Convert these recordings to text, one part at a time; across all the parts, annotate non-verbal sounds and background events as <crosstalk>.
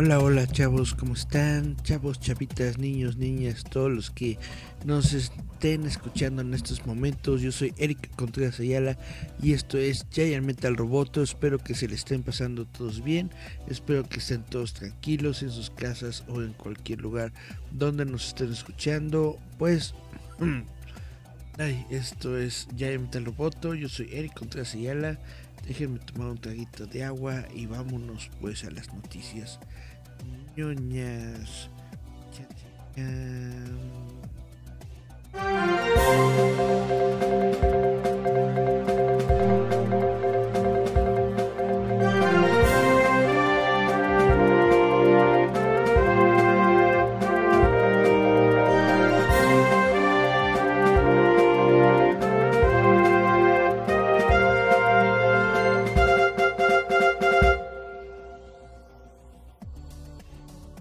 Hola, hola chavos, ¿cómo están? Chavos, chavitas, niños, niñas, todos los que nos estén escuchando en estos momentos. Yo soy Eric Contreras Ayala y esto es Giant Metal Roboto. Espero que se le estén pasando todos bien. Espero que estén todos tranquilos en sus casas o en cualquier lugar donde nos estén escuchando. Pues, <clears throat> ay, esto es Giant Metal Roboto. Yo soy Eric Contreras Ayala. Déjenme tomar un traguito de agua y vámonos pues a las noticias ñoñas.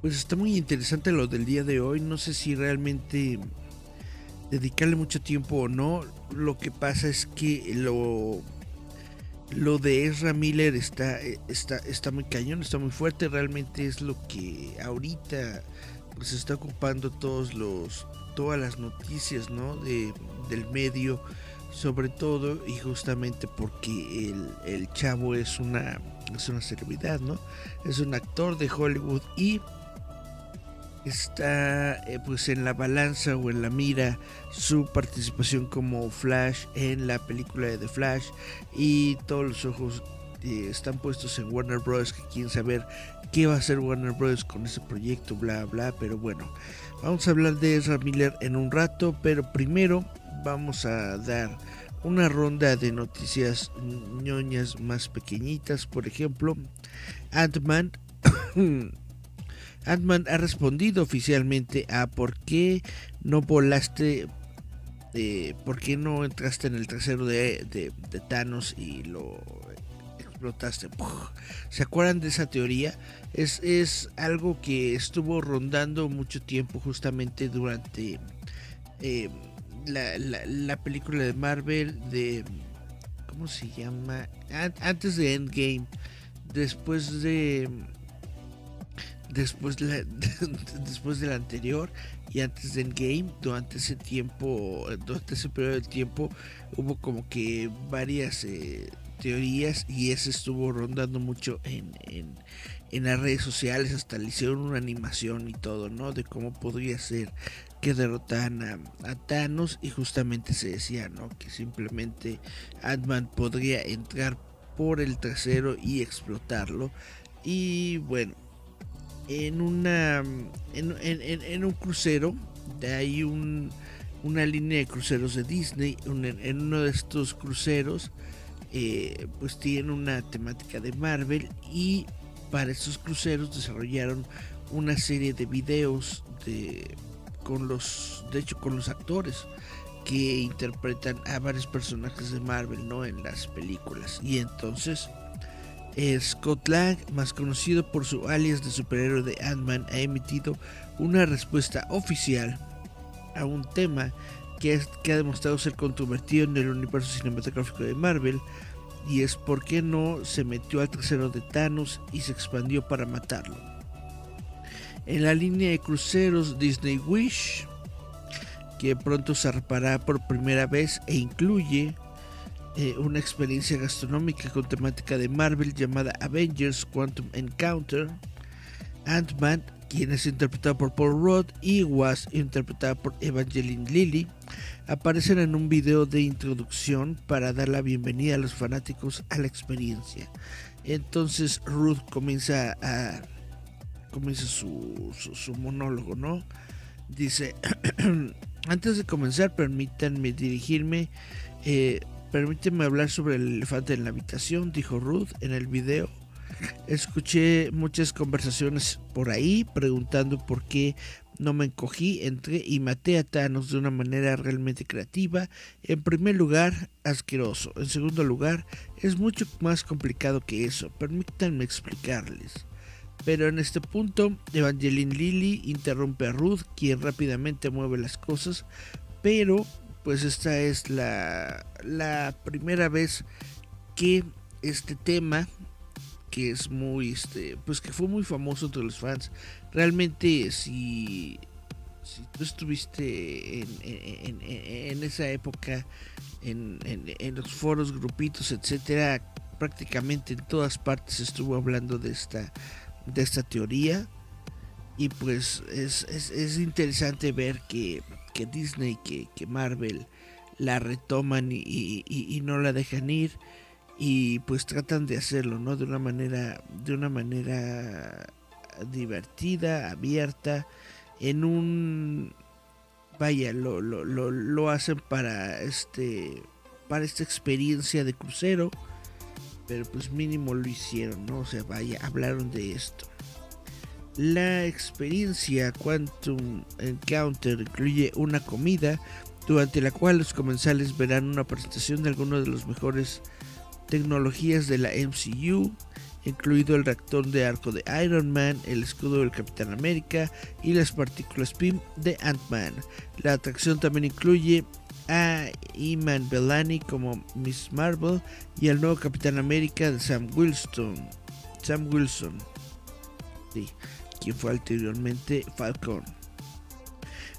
Pues está muy interesante lo del día de hoy. No sé si realmente dedicarle mucho tiempo o no. Lo que pasa es que lo, lo de Ezra Miller está, está, está muy cañón, está muy fuerte. Realmente es lo que ahorita pues está ocupando todos los, todas las noticias ¿no? de, del medio. Sobre todo y justamente porque el, el chavo es una, es una celebridad, ¿no? Es un actor de Hollywood y está eh, pues en la balanza o en la mira su participación como Flash en la película de The Flash y todos los ojos eh, están puestos en Warner Bros. que quieren saber qué va a hacer Warner Bros. con ese proyecto, bla bla, pero bueno, vamos a hablar de Ezra Miller en un rato, pero primero vamos a dar una ronda de noticias ñoñas más pequeñitas, por ejemplo, Ant-Man Ant-Man ha respondido oficialmente a por qué no volaste, eh, por qué no entraste en el trasero de, de, Thanos y lo explotaste. ¿Se acuerdan de esa teoría? Es, es, algo que estuvo rondando mucho tiempo justamente durante eh, la, la, película de Marvel de... ¿Cómo se llama? Antes de Endgame. Después de después, de <laughs> después del anterior y antes del game, durante ese tiempo, durante ese periodo de tiempo, hubo como que varias eh, teorías y ese estuvo rondando mucho en, en, las redes sociales, hasta le hicieron una animación y todo, ¿no? De cómo podría ser que derrotaran a, a Thanos y justamente se decía, ¿no? Que simplemente Ant-Man podría entrar por el trasero y explotarlo. Y bueno, en una en, un crucero de ahí un, una línea de cruceros de Disney en uno de estos cruceros eh, pues tienen una temática de Marvel y para estos cruceros desarrollaron una serie de videos de con los de hecho con los actores que interpretan a varios personajes de Marvel no en las películas. Y entonces Scott Lang, más conocido por su alias de superhéroe de Ant-Man, ha emitido una respuesta oficial a un tema que, ha demostrado ser controvertido en el universo cinematográfico de Marvel y es por qué no se metió al trasero de Thanos y se expandió para matarlo. En la línea de cruceros Disney Wish, que pronto zarpará por primera vez e incluye eh, una experiencia gastronómica con temática de Marvel llamada Avengers Quantum Encounter. Ant-Man, quien es interpretado por Paul Rudd, y Was, interpretada por Evangeline Lilly, aparecen en un video de introducción para dar la bienvenida a los fanáticos a la experiencia. Entonces Ruth comienza a comienza su, su monólogo, ¿no? Dice, <clears throat> antes de comenzar, permítanme dirigirme eh, Permíteme hablar sobre el elefante en la habitación, dijo Ruth en el video. Escuché muchas conversaciones por ahí preguntando por qué no me encogí, entré y maté a Thanos de una manera realmente creativa. En primer lugar, asqueroso. En segundo lugar, es mucho más complicado que eso. Permítanme explicarles. Pero en este punto, Evangeline Lilly interrumpe a Ruth, quien rápidamente mueve las cosas. Pero, pues esta es la, la primera vez que este tema que es muy este pues que fue muy famoso entre los fans realmente si si tú estuviste en, en, esa época en, los foros grupitos etcétera prácticamente en todas partes estuvo hablando de esta de esta teoría. Y pues es, es, interesante ver que, que Disney que, que, Marvel la retoman y, y no la dejan ir y pues tratan de hacerlo, ¿no? De una manera, de una manera divertida, abierta, en un, vaya, lo, lo, lo, lo hacen para este, para esta experiencia de crucero, pero pues mínimo lo hicieron, ¿no? O sea, vaya, hablaron de esto. La experiencia Quantum Encounter incluye una comida durante la cual los comensales verán una presentación de algunos de los mejores tecnologías de la MCU, incluido el reactor de arco de Iron Man, el escudo del Capitán América y las partículas PIM de Ant-Man. La atracción también incluye a Iman Bellani como Miss Marvel y al nuevo Capitán América de Sam Wilson. Sam Wilson, quien fue anteriormente Falcon.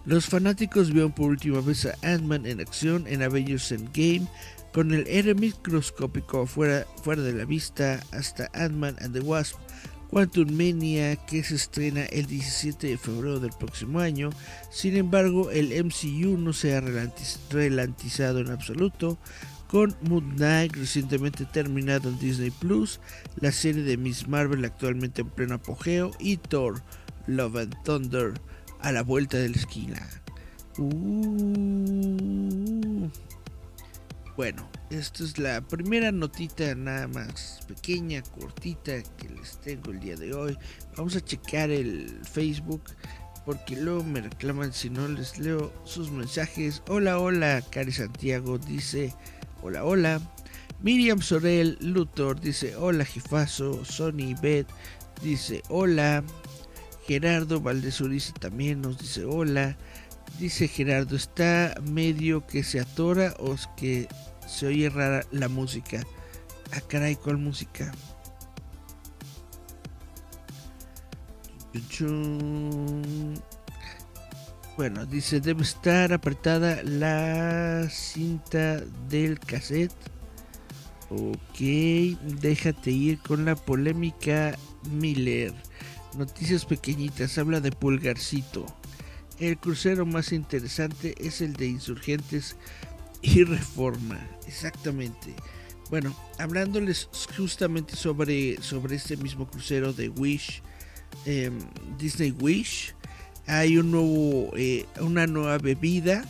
Los fanáticos vieron por última vez a Ant-Man en acción en Avengers Endgame con el R microscópico fuera, fuera de la vista hasta Ant-Man and the Wasp, Quantum Mania que se estrena el 17 de febrero del próximo año. Sin embargo, el MCU no se ha relantizado en absoluto. Con Moon Knight recientemente terminado en Disney Plus, la serie de Miss Marvel actualmente en pleno apogeo y Thor Love and Thunder a la vuelta de la esquina. Uh. Bueno, esta es la primera notita nada más pequeña, cortita que les tengo el día de hoy. Vamos a checar el Facebook porque luego me reclaman si no les leo sus mensajes. Hola, hola, Cari Santiago dice hola, hola. Miriam Sorel Luthor dice hola, jefazo. Sony Bet dice hola. Gerardo Valdezuriza también nos dice hola. Dice Gerardo, está medio que se atora o es que se oye rara la música. Ah, caray, ¿cuál música? Bueno, dice, debe estar apretada la cinta del cassette. Ok, déjate ir con la polémica Miller. Noticias pequeñitas, habla de Pulgarcito. El crucero más interesante es el de Insurgentes y Reforma, exactamente. Bueno, hablándoles justamente sobre, sobre este mismo crucero de Wish, em, Disney Wish, hay un nuevo, eh, una nueva bebida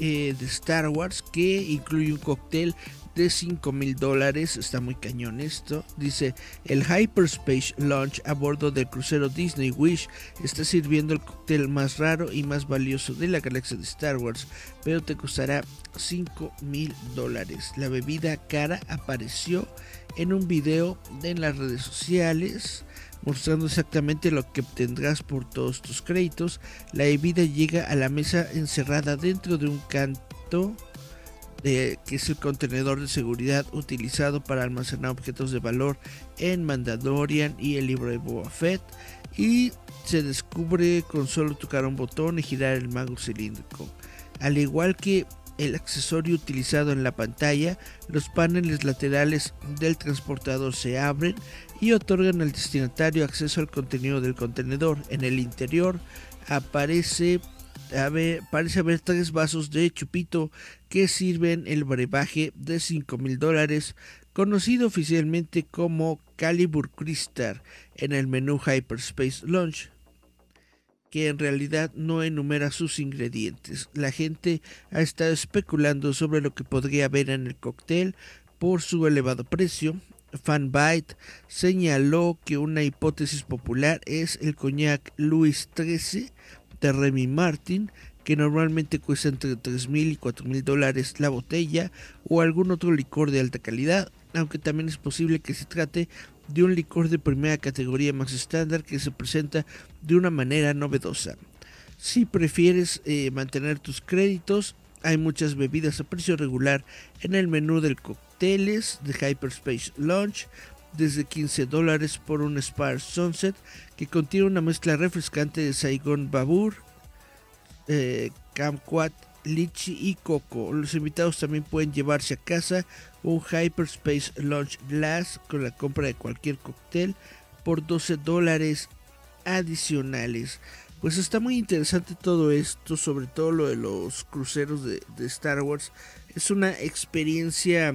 eh, de Star Wars que incluye un cóctel de 5 mil dólares. Está muy cañón esto. Dice, el Hyperspace Launch a bordo del crucero Disney Wish está sirviendo el cóctel más raro y más valioso de la galaxia de Star Wars, pero te costará 5 mil dólares. La bebida cara apareció en un video en las redes sociales mostrando exactamente lo que obtendrás por todos tus créditos. La bebida llega a la mesa encerrada dentro de un canto que es el contenedor de seguridad utilizado para almacenar objetos de valor en Mandalorian y el libro de Boba Fett y se descubre con solo tocar un botón y girar el mago cilíndrico. Al igual que el accesorio utilizado en la pantalla, los paneles laterales del transportador se abren y otorgan al destinatario acceso al contenido del contenedor. En el interior aparece parece haber tres vasos de chupito que sirven el brebaje de 5 mil dólares, conocido oficialmente como Calibur Crystal en el menú Hyperspace Launch, que en realidad no enumera sus ingredientes. La gente ha estado especulando sobre lo que podría haber en el cóctel por su elevado precio. Fanbyte señaló que una hipótesis popular es el coñac Louis XIII de Remy Martin, que normalmente cuesta entre 3.000 y 4.000 dólares la botella, o algún otro licor de alta calidad, aunque también es posible que se trate de un licor de primera categoría más estándar que se presenta de una manera novedosa. Si prefieres eh, mantener tus créditos, hay muchas bebidas a precio regular en el menú del cócteles de Hyperspace Launch, desde 15 dólares por un Spar Sunset que contiene una mezcla refrescante de Saigon Babur, eh, Kamquat, Lichi y Coco. Los invitados también pueden llevarse a casa un Hyperspace Launch Glass con la compra de cualquier cóctel por 12 dólares adicionales. Pues está muy interesante todo esto, sobre todo lo de los cruceros de, Star Wars. Es una experiencia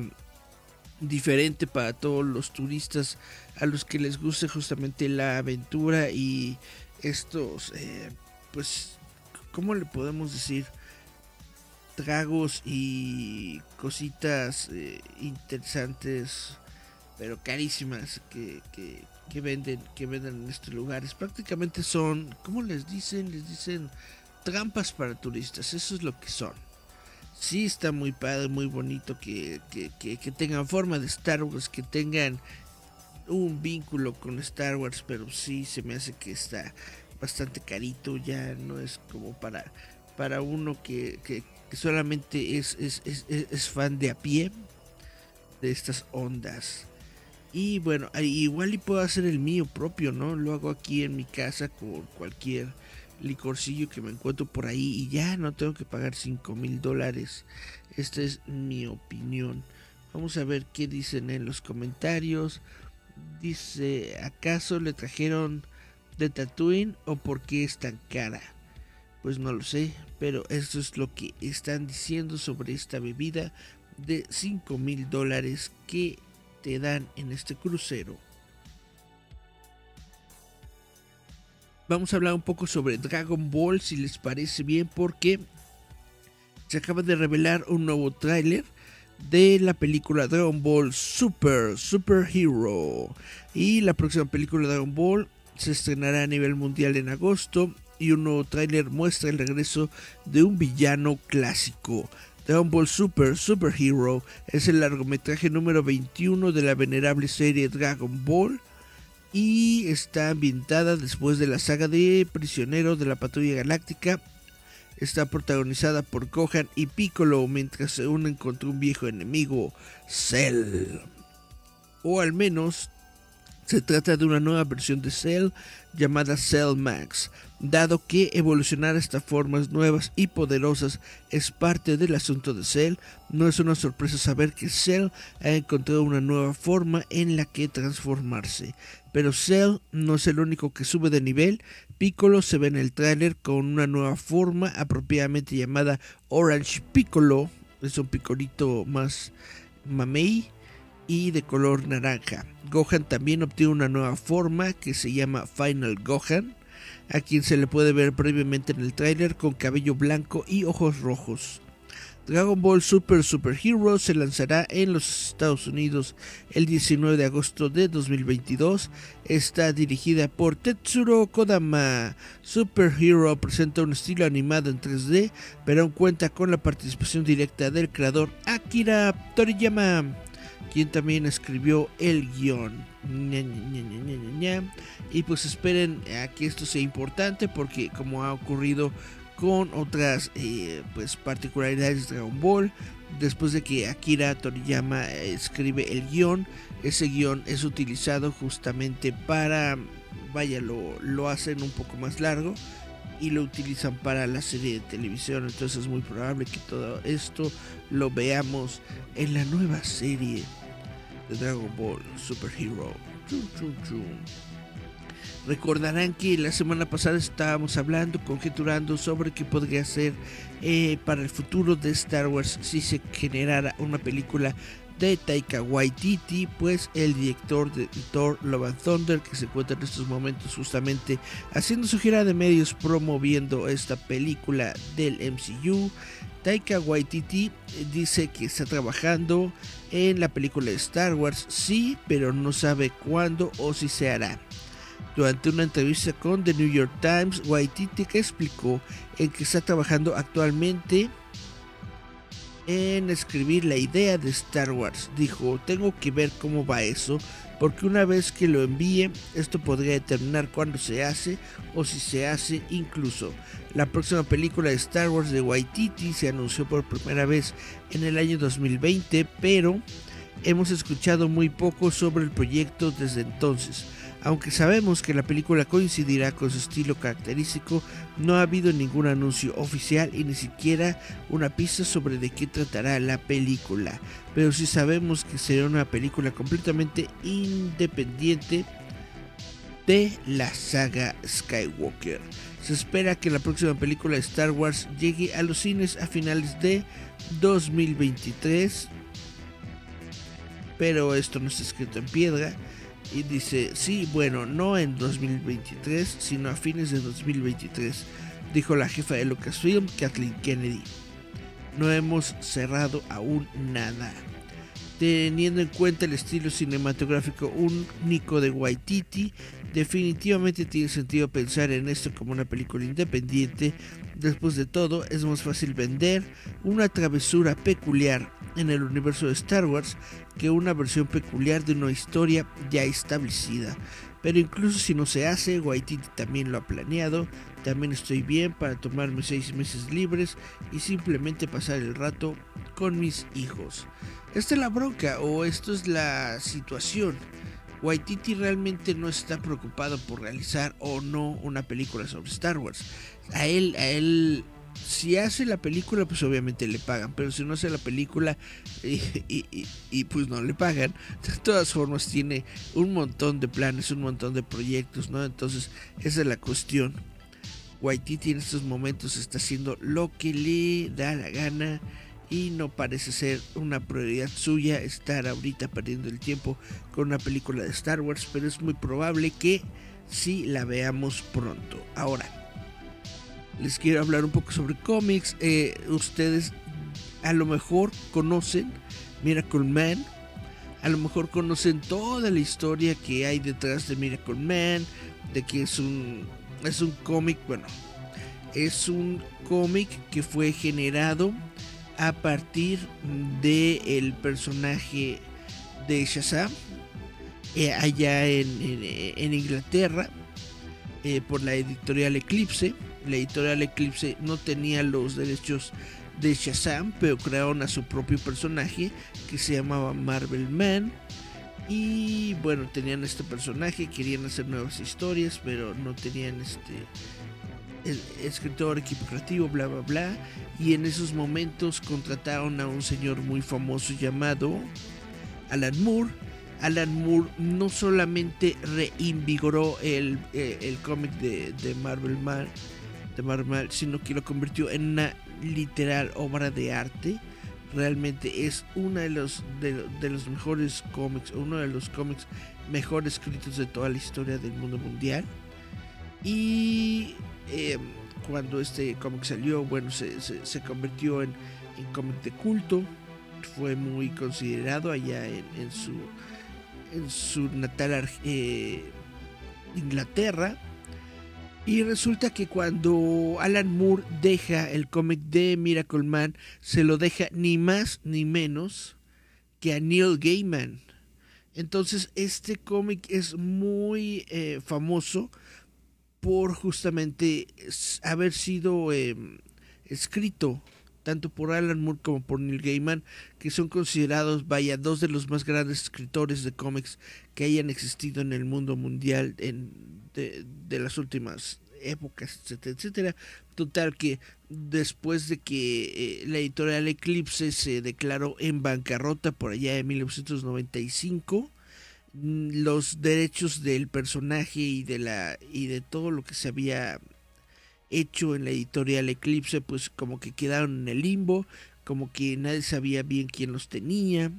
diferente para todos los turistas a los que les guste justamente la aventura y estos, eh, pues, ¿cómo le podemos decir? Tragos y cositas eh, interesantes, pero carísimas que, que, que venden, que venden en estos lugares. Prácticamente son, ¿cómo les dicen? Les dicen trampas para turistas. Eso es lo que son. Sí está muy padre, muy bonito que, que, tengan forma de Star Wars, que tengan un vínculo con Star Wars, pero sí se me hace que está bastante carito, ya no es como para, para uno que, que, solamente es, es, es, fan de a pie de estas ondas. Y bueno, igual y puedo hacer el mío propio, ¿no? Lo hago aquí en mi casa con cualquier licorcillo que me encuentro por ahí y ya no tengo que pagar 5 mil dólares. Esta es mi opinión. Vamos a ver qué dicen en los comentarios. Dice, ¿acaso le trajeron de Tatooine o por qué es tan cara? Pues no lo sé, pero esto es lo que están diciendo sobre esta bebida de 5 mil dólares que te dan en este crucero. Vamos a hablar un poco sobre Dragon Ball, si les parece bien, porque se acaba de revelar un nuevo tráiler de la película Dragon Ball Super, Super Hero. Y la próxima película Dragon Ball se estrenará a nivel mundial en agosto y un nuevo tráiler muestra el regreso de un villano clásico. Dragon Ball Super Super Hero es el largometraje número 21 de la venerable serie Dragon Ball y está ambientada después de la saga de Prisionero de la Patrulla Galáctica. Está protagonizada por Gohan y Piccolo mientras se unen contra un viejo enemigo, Cell. O al menos se trata de una nueva versión de Cell llamada Cell Max, dado que evolucionar hasta formas nuevas y poderosas es parte del asunto de Cell, no es una sorpresa saber que Cell ha encontrado una nueva forma en la que transformarse. Pero Cell no es el único que sube de nivel, Piccolo se ve en el tráiler con una nueva forma apropiadamente llamada Orange Piccolo, es un picolito más mamey y de color naranja. Gohan también obtiene una nueva forma que se llama Final Gohan, a quien se le puede ver previamente en el tráiler con cabello blanco y ojos rojos. Dragon Ball Super Super Hero se lanzará en los Estados Unidos el 19 de agosto de 2022. Está dirigida por Tetsuro Kodama. Super Hero presenta un estilo animado en 3D, pero aún cuenta con la participación directa del creador Akira Toriyama quien también escribió el guion. y pues esperen a que esto sea importante porque como ha ocurrido con otras eh, pues particularidades de Dragon Ball, después de que Akira Toriyama escribe el guion, ese guion es utilizado justamente para, vaya, lo, hacen un poco más largo y lo utilizan para la serie de televisión. Entonces es muy probable que todo esto lo veamos en la nueva serie de Dragon Ball Super Hero. Recordarán que la semana pasada estábamos hablando, conjeturando sobre qué podría ser eh, para el futuro de Star Wars si se generara una película de Taika Waititi, pues el director de Thor Love and Thunder, que se encuentra en estos momentos justamente haciendo su gira de medios promoviendo esta película del MCU. Taika Waititi dice que está trabajando en la película de Star Wars, sí, pero no sabe cuándo o si se hará. Durante una entrevista con The New York Times, Waititi explicó en que está trabajando actualmente en escribir la idea de Star Wars. Dijo, tengo que ver cómo va eso, porque una vez que lo envíe, esto podría determinar cuándo se hace o si se hace incluso. La próxima película de Star Wars de Waititi se anunció por primera vez en el año 2020, pero hemos escuchado muy poco sobre el proyecto desde entonces. Aunque sabemos que la película coincidirá con su estilo característico, no ha habido ningún anuncio oficial y ni siquiera una pista sobre de qué tratará la película. Pero sí sabemos que será una película completamente independiente de la saga Skywalker. Se espera que la próxima película de Star Wars llegue a los cines a finales de 2023. Pero esto no está escrito en piedra y dice, sí, bueno, no en 2023, sino a fines de 2023, dijo la jefa de Lucasfilm, Kathleen Kennedy. No hemos cerrado aún nada. Teniendo en cuenta el estilo cinematográfico único de Waititi, definitivamente tiene sentido pensar en esto como una película independiente. Después de todo, es más fácil vender una travesura peculiar en el universo de Star Wars que una versión peculiar de una historia ya establecida. Pero incluso si no se hace, Waititi también lo ha planeado. También estoy bien para tomarme seis meses libres y simplemente pasar el rato con mis hijos. Esta es la bronca o esto es la situación. Waititi realmente no está preocupado por realizar o no una película sobre Star Wars. A él, a él si hace la película, pues obviamente le pagan, pero si no hace la película <laughs> y, pues no le pagan, <laughs> de todas formas tiene un montón de planes, un montón de proyectos, ¿no? Entonces, esa es la cuestión. Waititi en estos momentos está haciendo lo que le da la gana y no parece ser una prioridad suya estar ahorita perdiendo el tiempo con una película de Star Wars, pero es muy probable que sí la veamos pronto. Ahora, les quiero hablar un poco sobre cómics. Eh, ustedes a lo mejor conocen Miracle Man. A lo mejor conocen toda la historia que hay detrás de Miracle Man. De que es un, es un cómic, bueno, es un cómic que fue generado a partir de el personaje de Shazam eh, allá en, en, Inglaterra eh, por la editorial Eclipse la editorial Eclipse no tenía los derechos de Shazam, pero crearon a su propio personaje que se llamaba Marvel Man. Y bueno, tenían este personaje, querían hacer nuevas historias, pero no tenían este escritor, equipo creativo, bla bla bla. Y en esos momentos contrataron a un señor muy famoso llamado Alan Moore. Alan Moore no solamente reinvigoró el, eh, el cómic de, de Marvel Man, de Marvel, sino que lo convirtió en una literal obra de arte. Realmente es uno de los, de, los mejores cómics, uno de los cómics mejor escritos de toda la historia del mundo mundial. Y em, cuando este cómic salió, bueno, se, se, convirtió en, cómic de culto. Fue muy considerado allá en, en su, en su natal eh, Inglaterra y resulta que cuando Alan Moore deja el cómic de Miracle Man, se lo deja ni más ni menos que a Neil Gaiman. Entonces este cómic es muy eh, famoso por justamente haber sido em, escrito tanto por Alan Moore como por Neil Gaiman, que son considerados, vaya, dos de los más grandes escritores de cómics que hayan existido en el mundo mundial en de, las últimas épocas, etcétera, etcétera. Total que después de que eh, la editorial Eclipse se declaró en bancarrota por allá en 1995, mm, los derechos del personaje y de la y de todo lo que se había hecho en la editorial Eclipse pues como que quedaron en el limbo, como que nadie sabía bien quién los tenía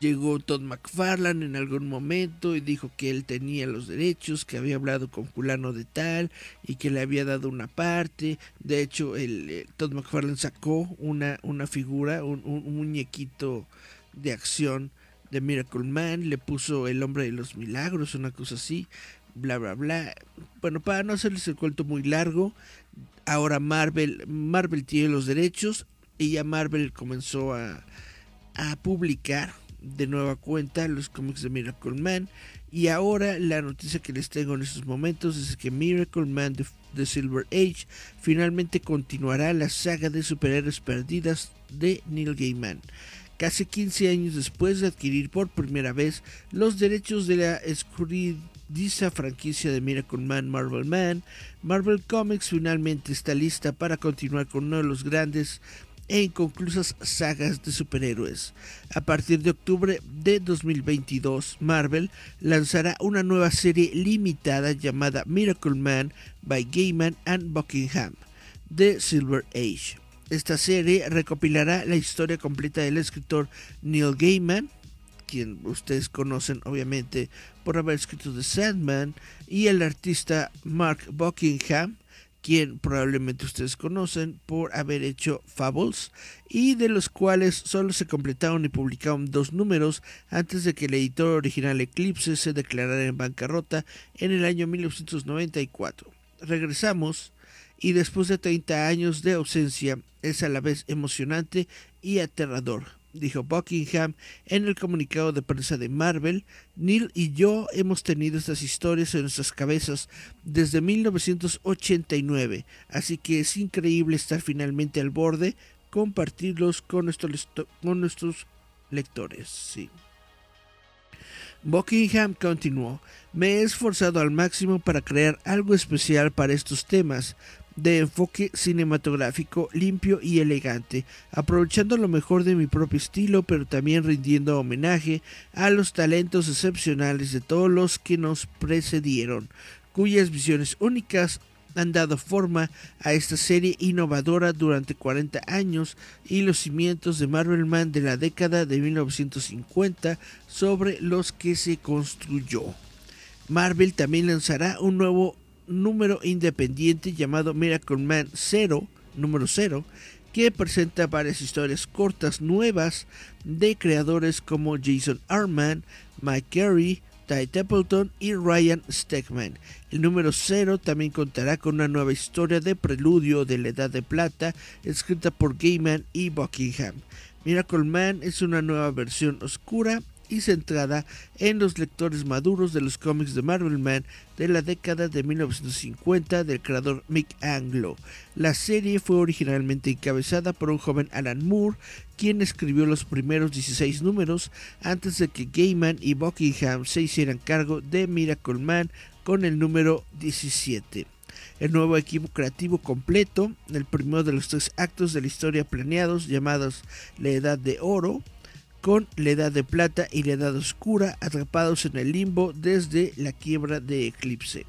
Llegó Todd McFarlane en algún momento y dijo que él tenía los derechos, que había hablado con fulano de tal y que le había dado una parte. De hecho, el, Todd McFarlane sacó una, una figura, un, un, muñequito de acción de Miracle Man, le puso el hombre de los milagros, una cosa así, bla bla bla. Bueno, para no hacerles el cuento muy largo, ahora Marvel, Marvel tiene los derechos y ya Marvel comenzó a, a publicar de nueva cuenta los cómics de Miracle Man. Y ahora la noticia que les tengo en estos momentos es que Miracle Man de, Silver Age finalmente continuará la saga de superhéroes perdidas de Neil Gaiman. Casi 15 años después de adquirir por primera vez los derechos de la escurridiza franquicia de Miracle Man Marvel Man, Marvel Comics finalmente está lista para continuar con uno de los grandes e inconclusas sagas de superhéroes. A partir de octubre de 2022, Marvel lanzará una nueva serie limitada llamada Miracle Man by Gaiman and Buckingham, de Silver Age. Esta serie recopilará la historia completa del escritor Neil Gaiman, quien ustedes conocen obviamente por haber escrito The Sandman, y el artista Mark Buckingham, quien probablemente ustedes conocen por haber hecho Fables y de los cuales solo se completaron y publicaron dos números antes de que el editor original Eclipse se declarara en bancarrota en el año 1994. Regresamos y después de 30 años de ausencia es a la vez emocionante y aterrador dijo Buckingham en el comunicado de prensa de Marvel, Neil y yo hemos tenido estas historias en nuestras cabezas desde 1989, así que es increíble estar finalmente al borde, compartirlos con nuestros, con nuestros lectores. Buckingham continuó, me he esforzado al máximo para crear algo especial para estos temas, de enfoque cinematográfico limpio y elegante, aprovechando lo mejor de mi propio estilo, pero también rindiendo homenaje a los talentos excepcionales de todos los que nos precedieron, cuyas visiones únicas han dado forma a esta serie innovadora durante 40 años y los cimientos de Marvel Man de la década de 1950 sobre los que se construyó. Marvel también lanzará un nuevo número independiente llamado Miracle Man 0, número 0, que presenta varias historias cortas nuevas de creadores como Jason Arman, Mike Carey, Ty Templeton y Ryan Stegman. El número 0 también contará con una nueva historia de preludio de la Edad de Plata escrita por Gaiman y Buckingham. Miracle Man es una nueva versión oscura y centrada en los lectores maduros de los cómics de Marvel Man de la década de 1950 del creador Mick Anglo. La serie fue originalmente encabezada por un joven Alan Moore, quien escribió los primeros 16 números antes de que Gaiman y Buckingham se hicieran cargo de Miracle Man con el número 17 el nuevo equipo creativo completo, el primero de los tres actos de la historia planeados llamados La Edad de Oro, con la Edad de Plata y la Edad Oscura atrapados en el limbo desde la quiebra de Eclipse.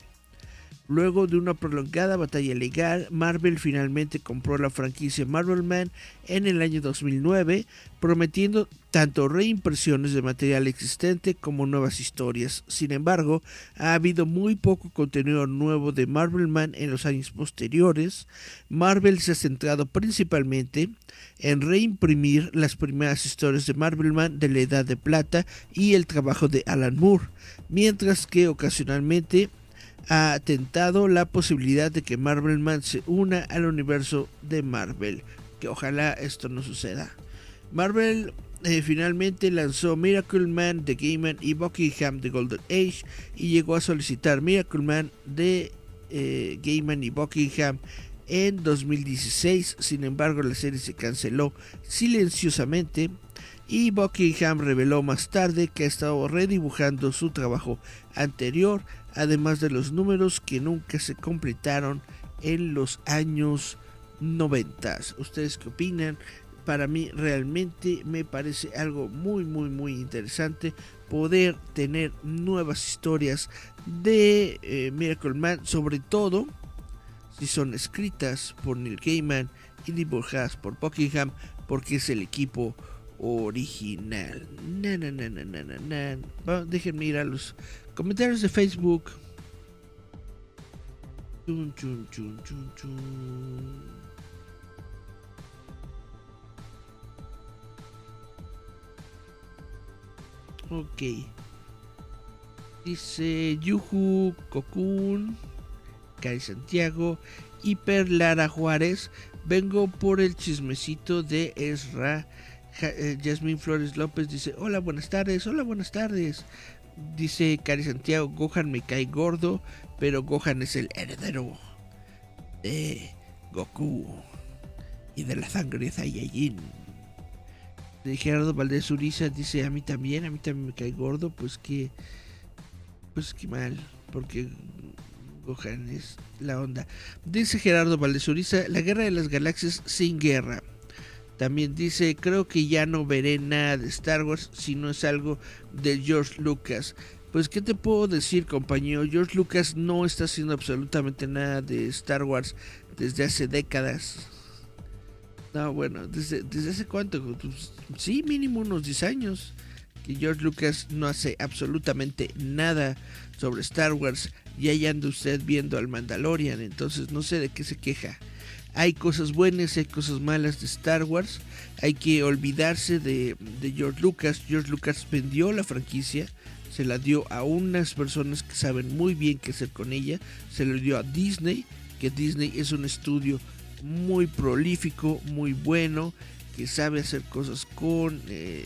Luego de una prolongada batalla legal, Marvel finalmente compró la franquicia Marvel Man en el año 2009, prometiendo tanto reimpresiones de material existente como nuevas historias. Sin embargo, ha habido muy poco contenido nuevo de Marvel Man en los años posteriores. Marvel se ha centrado principalmente en reimprimir las primeras historias de Marvel Man de la Edad de Plata y el trabajo de Alan Moore, mientras que ocasionalmente ha tentado la posibilidad de que Marvel Man se una al universo de Marvel, que ojalá esto no suceda. Marvel eh, finalmente lanzó Miracle Man de Gaiman y Buckingham de Golden Age y llegó a solicitar Miracle Man de eh, Gaiman y Buckingham en 2016. Sin embargo, la serie se canceló silenciosamente y Buckingham reveló más tarde que ha estado redibujando su trabajo anterior además de los números que nunca se completaron en los años 90. ¿Ustedes qué opinan? Para mí realmente me parece algo muy muy muy interesante poder tener nuevas historias de eh, Miracle Man, sobre todo si son escritas por Neil Gaiman y dibujadas por Buckingham, porque es el equipo original. Na, na, na, déjenme ir a los comentarios de Facebook. Chun. Ok. Dice Yuhu Kokun, Cari Santiago, Hiper Lara Juárez. Vengo por el chismecito de Ezra. Jasmine eh, Flores López dice: Hola, buenas tardes. Hola, buenas tardes. Dice Cari Santiago: Gohan me cae gordo, pero Gohan es el heredero de Goku y de la sangre de Saiyajin Gerardo Valdés Uriza dice a mí también, a mí también me cae gordo, pues que pues que mal, porque Gohan es la onda. Dice Gerardo Valdés Uriza, la guerra de las galaxias sin guerra. También dice, creo que ya no veré nada de Star Wars si no es algo de George Lucas. Pues, ¿qué te puedo decir, compañero? George Lucas no está haciendo absolutamente nada de Star Wars desde hace décadas. No, bueno, ¿desde, desde hace cuánto? Pues, sí, mínimo unos 10 años. Que George Lucas no hace absolutamente nada sobre Star Wars. Y ahí anda usted viendo al Mandalorian. Entonces no sé de qué se queja. Hay cosas buenas, hay cosas malas de Star Wars. Hay que olvidarse de, George Lucas. George Lucas vendió la franquicia se la dio a unas personas que saben muy bien qué hacer con ella, se la dio a Disney, que Disney es un estudio muy prolífico, muy bueno, que sabe hacer cosas con, eh,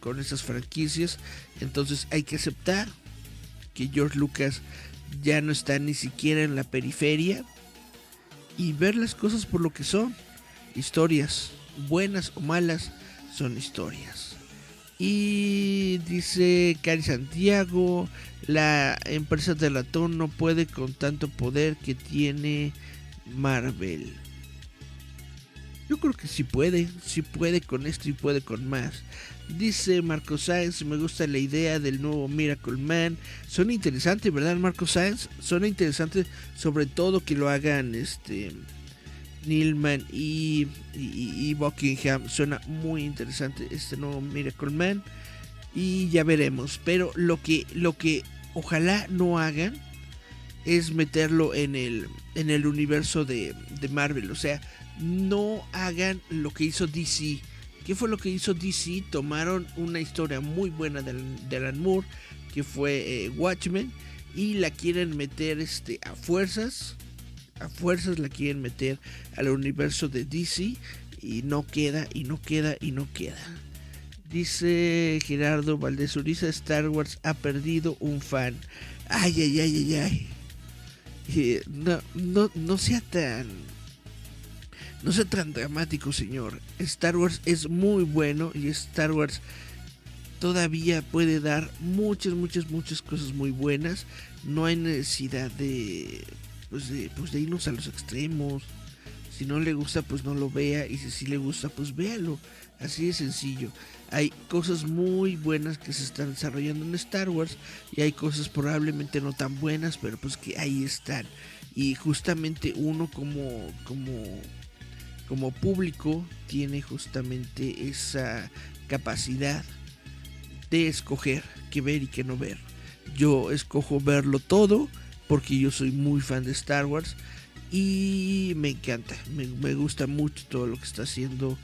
con, esas franquicias. Entonces hay que aceptar que George Lucas ya no está ni siquiera en la periferia y ver las cosas por lo que son. Historias, buenas o malas, son historias. Y dice Cari Santiago, la empresa de latón no puede con tanto poder que tiene Marvel. Yo creo que sí puede, sí puede con esto y puede con más. Dice Marco Sáenz, me gusta la idea del nuevo Miracle Man. Suena interesante, ¿verdad, Marco Sáenz? Suena interesante, sobre todo que lo hagan este Neilman y, y, Buckingham. Suena muy interesante este nuevo Miracle Man. Y ya veremos. Pero lo que, lo que ojalá no hagan es meterlo en el, en el universo de, de Marvel. O sea, no hagan lo que hizo DC. ¿Qué fue lo que hizo DC? Tomaron una historia muy buena de, Alan Moore, que fue eh, Watchmen, y la quieren meter este, a fuerzas. A fuerzas la quieren meter al universo de DC. Y no queda, y no queda, y no queda. Dice Gerardo Valdés Uriza, Star Wars ha perdido un fan. Ay, ay, ay, ay, ay. Eh, no, no, no sea tan no sea tan dramático, señor. Star Wars es muy bueno y Star Wars todavía puede dar muchas, muchas, muchas cosas muy buenas. No hay necesidad de, pues de, pues de irnos a los extremos. Si no le gusta, pues no lo vea. Y si sí le gusta, pues véalo. Así de sencillo. Hay cosas muy buenas que se están desarrollando en Star Wars. Y hay cosas probablemente no tan buenas, pero pues que ahí están. Y justamente uno como, como como público tiene justamente esa capacidad de escoger qué ver y qué no ver. Yo escojo verlo todo porque yo soy muy fan de Star Wars y me encanta, me, gusta mucho todo lo que está haciendo,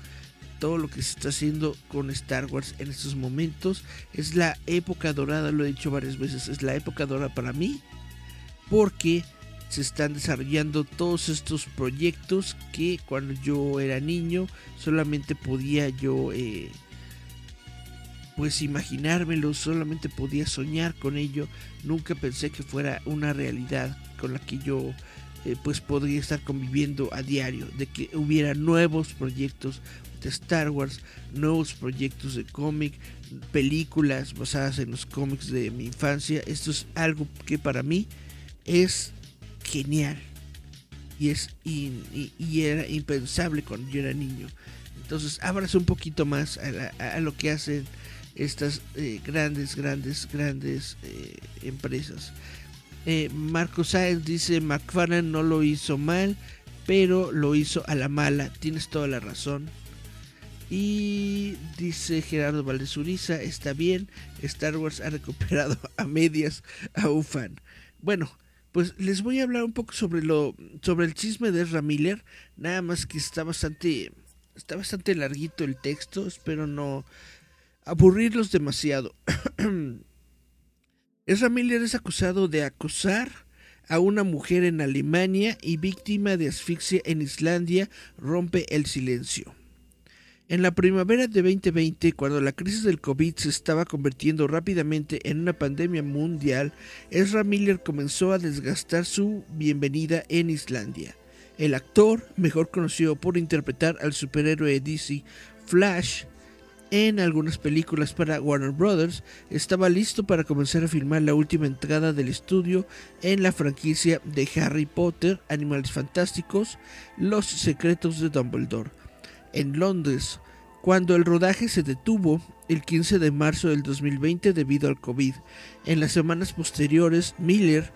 todo lo que se está haciendo con Star Wars en estos momentos. Es la época dorada, lo he dicho varias veces, es la época dorada para mí porque se están desarrollando todos estos proyectos que cuando yo era niño solamente podía yo eh, pues imaginármelo, solamente podía soñar con ello, nunca pensé que fuera una realidad con la que yo eh, pues podría estar conviviendo a diario, de que hubiera nuevos proyectos de Star Wars, nuevos proyectos de cómic, películas basadas en los cómics de mi infancia. Esto es algo que para mí es genial. Y, es, y, era impensable cuando yo era niño. Entonces, ábrase un poquito más a, lo que hacen estas eh, grandes, grandes, grandes eh, empresas. Eh, Marco Sáenz dice, McFarlane no lo hizo mal, pero lo hizo a la mala. Tienes toda la razón. Y dice Gerardo Valdezuriza, está bien, Star Wars ha recuperado <laughs> a medias a un fan. Bueno, pues les voy a hablar un poco sobre lo sobre el chisme de Ezra Miller, nada más que está bastante está bastante larguito el texto, espero no aburrirlos demasiado. <clears throat> Ezra Miller es acusado de acosar a una mujer en Alemania y víctima de asfixia en Islandia rompe el silencio. En la primavera de 2020, cuando la crisis del COVID se estaba convirtiendo rápidamente en una pandemia mundial, Ezra Miller comenzó a desgastar su bienvenida en Islandia. El actor, mejor conocido por interpretar al superhéroe DC Flash en algunas películas para Warner Brothers, estaba listo para comenzar a filmar la última entrada del estudio en la franquicia de Harry Potter, Animales Fantásticos, Los Secretos de Dumbledore en Londres, cuando el rodaje se detuvo el 15 de marzo del 2020 debido al COVID. En las semanas posteriores, Miller,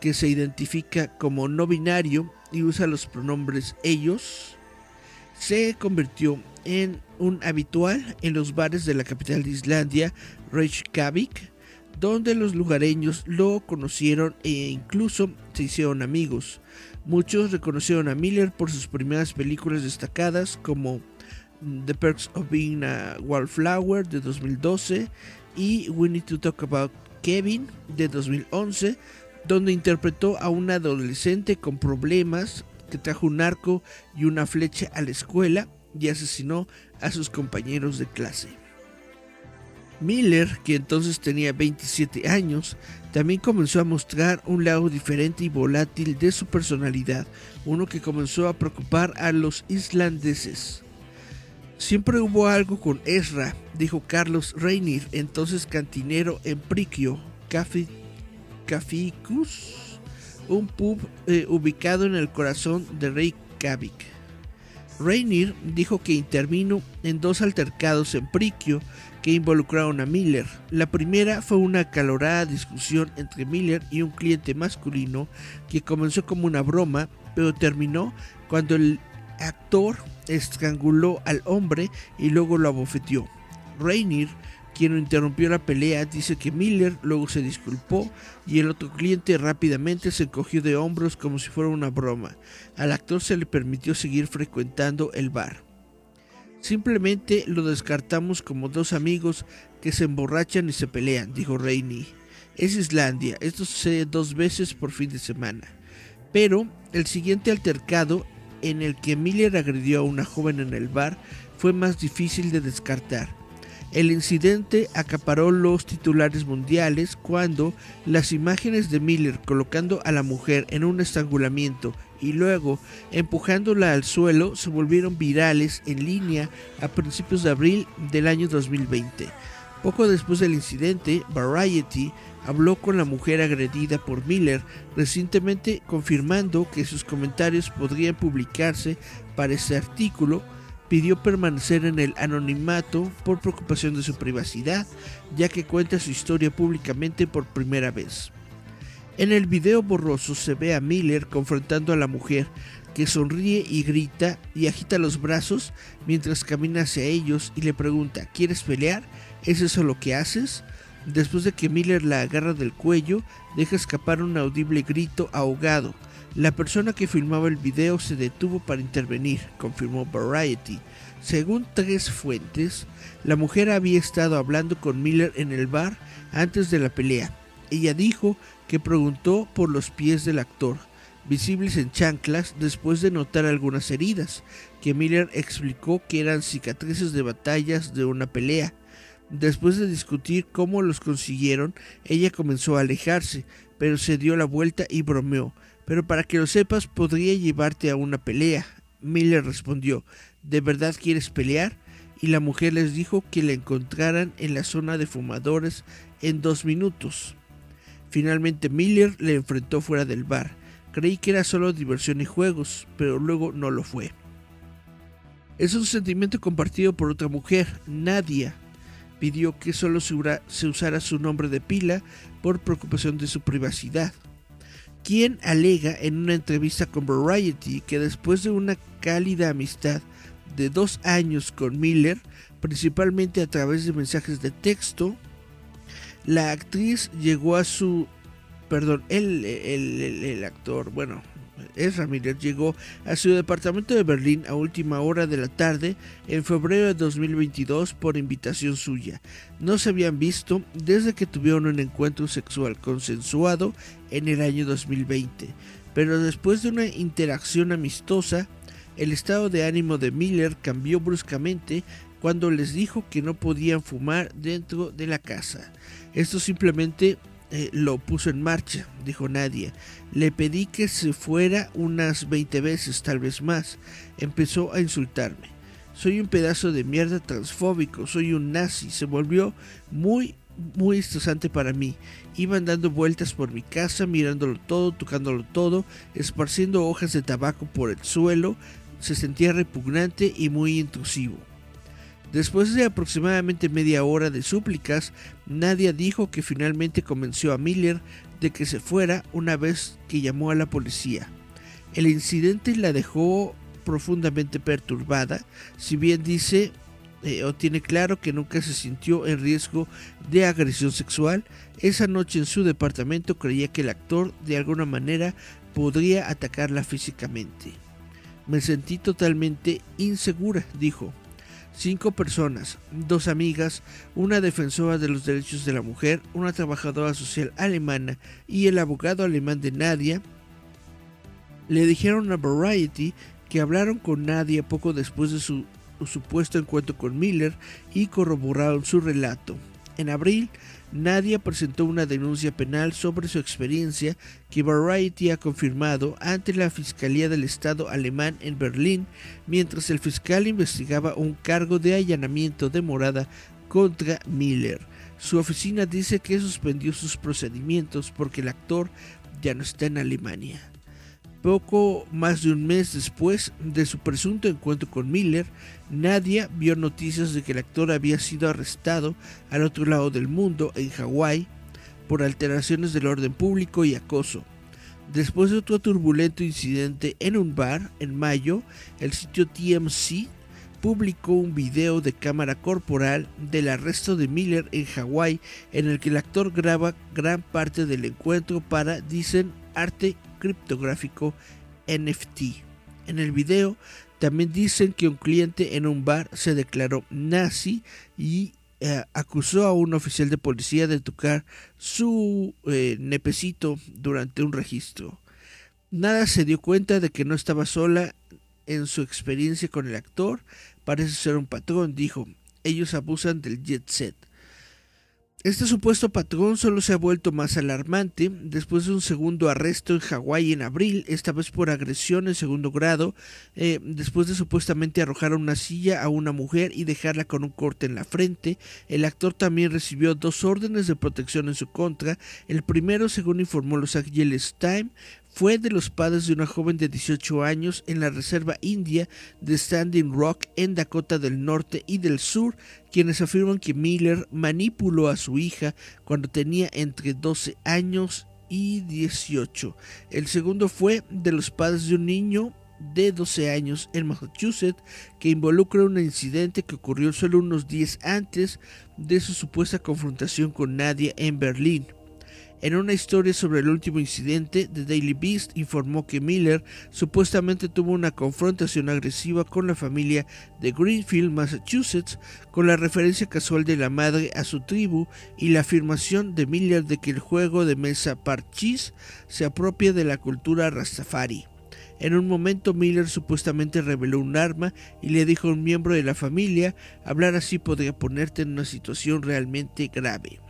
que se identifica como no binario y usa los pronombres ellos, se convirtió en un habitual en los bares de la capital de Islandia, Reykjavik, donde los lugareños lo conocieron e incluso se hicieron amigos. Muchos reconocieron a Miller por sus primeras películas destacadas como The Perks of Being a Wallflower de 2012 y We Need to Talk About Kevin de 2011, donde interpretó a un adolescente con problemas que trajo un arco y una flecha a la escuela y asesinó a sus compañeros de clase. Miller, que entonces tenía 27 años, también comenzó a mostrar un lado diferente y volátil de su personalidad, uno que comenzó a preocupar a los islandeses. Siempre hubo algo con Ezra, dijo Carlos Reynir, entonces cantinero en Priquio, Caficus, un pub eh, ubicado en el corazón de Reykjavik. Reynir dijo que intervino en dos altercados en Priquio que involucraron a Miller. La primera fue una acalorada discusión entre Miller y un cliente masculino que comenzó como una broma, pero terminó cuando el actor estranguló al hombre y luego lo abofeteó. Rainier, quien interrumpió la pelea, dice que Miller luego se disculpó y el otro cliente rápidamente se encogió de hombros como si fuera una broma. Al actor se le permitió seguir frecuentando el bar. Simplemente lo descartamos como dos amigos que se emborrachan y se pelean, dijo Rainey. Es Islandia, esto sucede dos veces por fin de semana. Pero el siguiente altercado, en el que Miller agredió a una joven en el bar, fue más difícil de descartar. El incidente acaparó los titulares mundiales cuando las imágenes de Miller colocando a la mujer en un estrangulamiento y luego empujándola al suelo se volvieron virales en línea a principios de abril del año 2020. Poco después del incidente, Variety habló con la mujer agredida por Miller recientemente confirmando que sus comentarios podrían publicarse para ese artículo pidió permanecer en el anonimato por preocupación de su privacidad, ya que cuenta su historia públicamente por primera vez. En el video borroso se ve a Miller confrontando a la mujer, que sonríe y grita y agita los brazos mientras camina hacia ellos y le pregunta, ¿quieres pelear? ¿Es eso lo que haces? Después de que Miller la agarra del cuello, deja escapar un audible grito ahogado. La persona que filmaba el video se detuvo para intervenir, confirmó Variety. Según tres fuentes, la mujer había estado hablando con Miller en el bar antes de la pelea. Ella dijo que preguntó por los pies del actor, visibles en chanclas después de notar algunas heridas, que Miller explicó que eran cicatrices de batallas de una pelea. Después de discutir cómo los consiguieron, ella comenzó a alejarse, pero se dio la vuelta y bromeó. Pero para que lo sepas, podría llevarte a una pelea. Miller respondió, ¿de verdad quieres pelear? Y la mujer les dijo que la encontraran en la zona de fumadores en dos minutos. Finalmente Miller le enfrentó fuera del bar. Creí que era solo diversión y juegos, pero luego no lo fue. Es un sentimiento compartido por otra mujer, Nadia. Pidió que solo se usara su nombre de pila por preocupación de su privacidad quien alega en una entrevista con Variety que después de una cálida amistad de dos años con Miller, principalmente a través de mensajes de texto, la actriz llegó a su... Perdón, el, el, el actor, bueno, Ezra Miller llegó a su departamento de Berlín a última hora de la tarde en febrero de 2022 por invitación suya. No se habían visto desde que tuvieron un encuentro sexual consensuado en el año 2020, pero después de una interacción amistosa, el estado de ánimo de Miller cambió bruscamente cuando les dijo que no podían fumar dentro de la casa. Esto simplemente eh, lo puso en marcha, dijo Nadia. Le pedí que se fuera unas 20 veces, tal vez más. Empezó a insultarme. Soy un pedazo de mierda transfóbico, soy un nazi. Se volvió muy, muy estresante para mí. Iban dando vueltas por mi casa, mirándolo todo, tocándolo todo, esparciendo hojas de tabaco por el suelo. Se sentía repugnante y muy intrusivo. Después de aproximadamente media hora de súplicas, Nadia dijo que finalmente convenció a Miller de que se fuera una vez que llamó a la policía. El incidente la dejó profundamente perturbada, si bien dice eh, o tiene claro que nunca se sintió en riesgo de agresión sexual, esa noche en su departamento creía que el actor de alguna manera podría atacarla físicamente. Me sentí totalmente insegura, dijo. Cinco personas, dos amigas, una defensora de los derechos de la mujer, una trabajadora social alemana y el abogado alemán de Nadia, le dijeron a Variety que hablaron con Nadia poco después de su supuesto encuentro con Miller y corroboraron su relato. En abril, Nadia presentó una denuncia penal sobre su experiencia que Variety ha confirmado ante la Fiscalía del Estado alemán en Berlín, mientras el fiscal investigaba un cargo de allanamiento de morada contra Miller. Su oficina dice que suspendió sus procedimientos porque el actor ya no está en Alemania. Poco más de un mes después de su presunto encuentro con Miller, Nadia vio noticias de que el actor había sido arrestado al otro lado del mundo, en Hawái, por alteraciones del orden público y acoso. Después de otro turbulento incidente en un bar en mayo, el sitio TMC publicó un video de cámara corporal del arresto de Miller en Hawái en el que el actor graba gran parte del encuentro para, dicen, arte criptográfico NFT. En el video también dicen que un cliente en un bar se declaró nazi y eh, acusó a un oficial de policía de tocar su eh, nepecito durante un registro. Nada se dio cuenta de que no estaba sola en su experiencia con el actor. Parece ser un patrón, dijo. Ellos abusan del jet set. Este supuesto patrón solo se ha vuelto más alarmante después de un segundo arresto en Hawái en abril, esta vez por agresión en segundo grado, eh, después de supuestamente arrojar una silla a una mujer y dejarla con un corte en la frente. El actor también recibió dos órdenes de protección en su contra. El primero, según informó Los Angeles Times, fue de los padres de una joven de 18 años en la reserva india de Standing Rock en Dakota del Norte y del Sur, quienes afirman que Miller manipuló a su hija cuando tenía entre 12 años y 18. El segundo fue de los padres de un niño de 12 años en Massachusetts que involucra un incidente que ocurrió solo unos días antes de su supuesta confrontación con Nadia en Berlín. En una historia sobre el último incidente, The Daily Beast informó que Miller supuestamente tuvo una confrontación agresiva con la familia de Greenfield, Massachusetts, con la referencia casual de la madre a su tribu y la afirmación de Miller de que el juego de mesa Parchís se apropia de la cultura Rastafari. En un momento Miller supuestamente reveló un arma y le dijo a un miembro de la familia, hablar así podría ponerte en una situación realmente grave.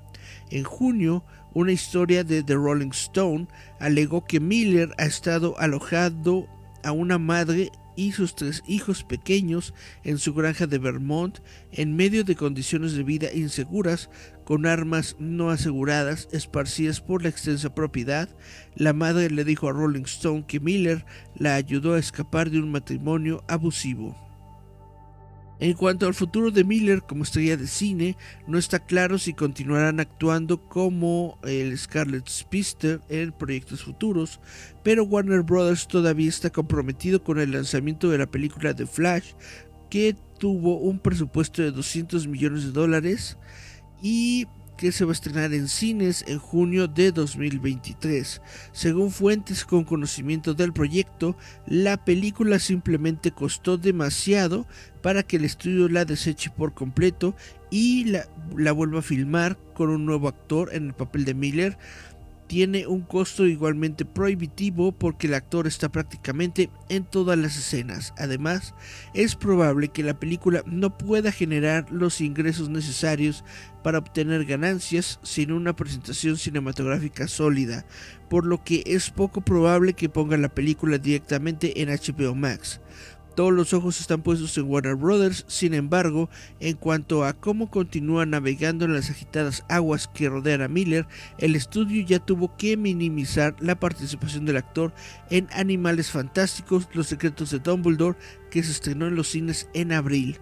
En junio, una historia de The Rolling Stone alegó que Miller ha estado alojando a una madre y sus tres hijos pequeños en su granja de Vermont en medio de condiciones de vida inseguras con armas no aseguradas esparcidas por la extensa propiedad. La madre le dijo a Rolling Stone que Miller la ayudó a escapar de un matrimonio abusivo. En cuanto al futuro de Miller como estrella de cine, no está claro si continuarán actuando como el Scarlet Spister en proyectos futuros, pero Warner Bros. todavía está comprometido con el lanzamiento de la película The Flash que tuvo un presupuesto de 200 millones de dólares y que se va a estrenar en cines en junio de 2023. Según fuentes con conocimiento del proyecto, la película simplemente costó demasiado para que el estudio la deseche por completo y la, la vuelva a filmar con un nuevo actor en el papel de Miller tiene un costo igualmente prohibitivo porque el actor está prácticamente en todas las escenas. Además, es probable que la película no pueda generar los ingresos necesarios para obtener ganancias sin una presentación cinematográfica sólida, por lo que es poco probable que ponga la película directamente en HBO Max. Todos los ojos están puestos en Warner Brothers, sin embargo, en cuanto a cómo continúa navegando en las agitadas aguas que rodean a Miller, el estudio ya tuvo que minimizar la participación del actor en Animales Fantásticos, Los Secretos de Dumbledore, que se estrenó en los cines en abril.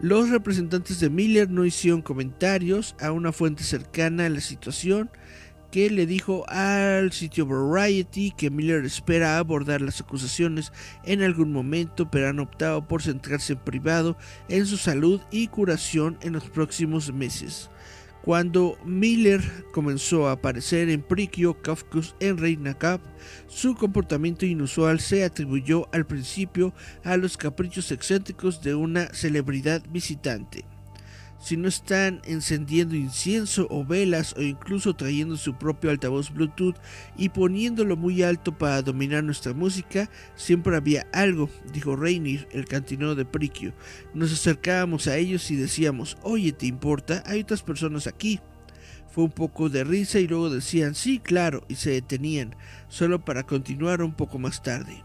Los representantes de Miller no hicieron comentarios a una fuente cercana a la situación, que le dijo al sitio Variety que Miller espera abordar las acusaciones en algún momento, pero han optado por centrarse en privado en su salud y curación en los próximos meses. Cuando Miller comenzó a aparecer en Prikio Kafkus en Reina Cup, su comportamiento inusual se atribuyó al principio a los caprichos excéntricos de una celebridad visitante si no están encendiendo incienso o velas o incluso trayendo su propio altavoz Bluetooth y poniéndolo muy alto para dominar nuestra música, siempre había algo, dijo Rainier, el cantinero de Prikio. Nos acercábamos a ellos y decíamos, oye, ¿te importa? Hay otras personas aquí. Fue un poco de risa y luego decían, sí, claro, y se detenían, solo para continuar un poco más tarde.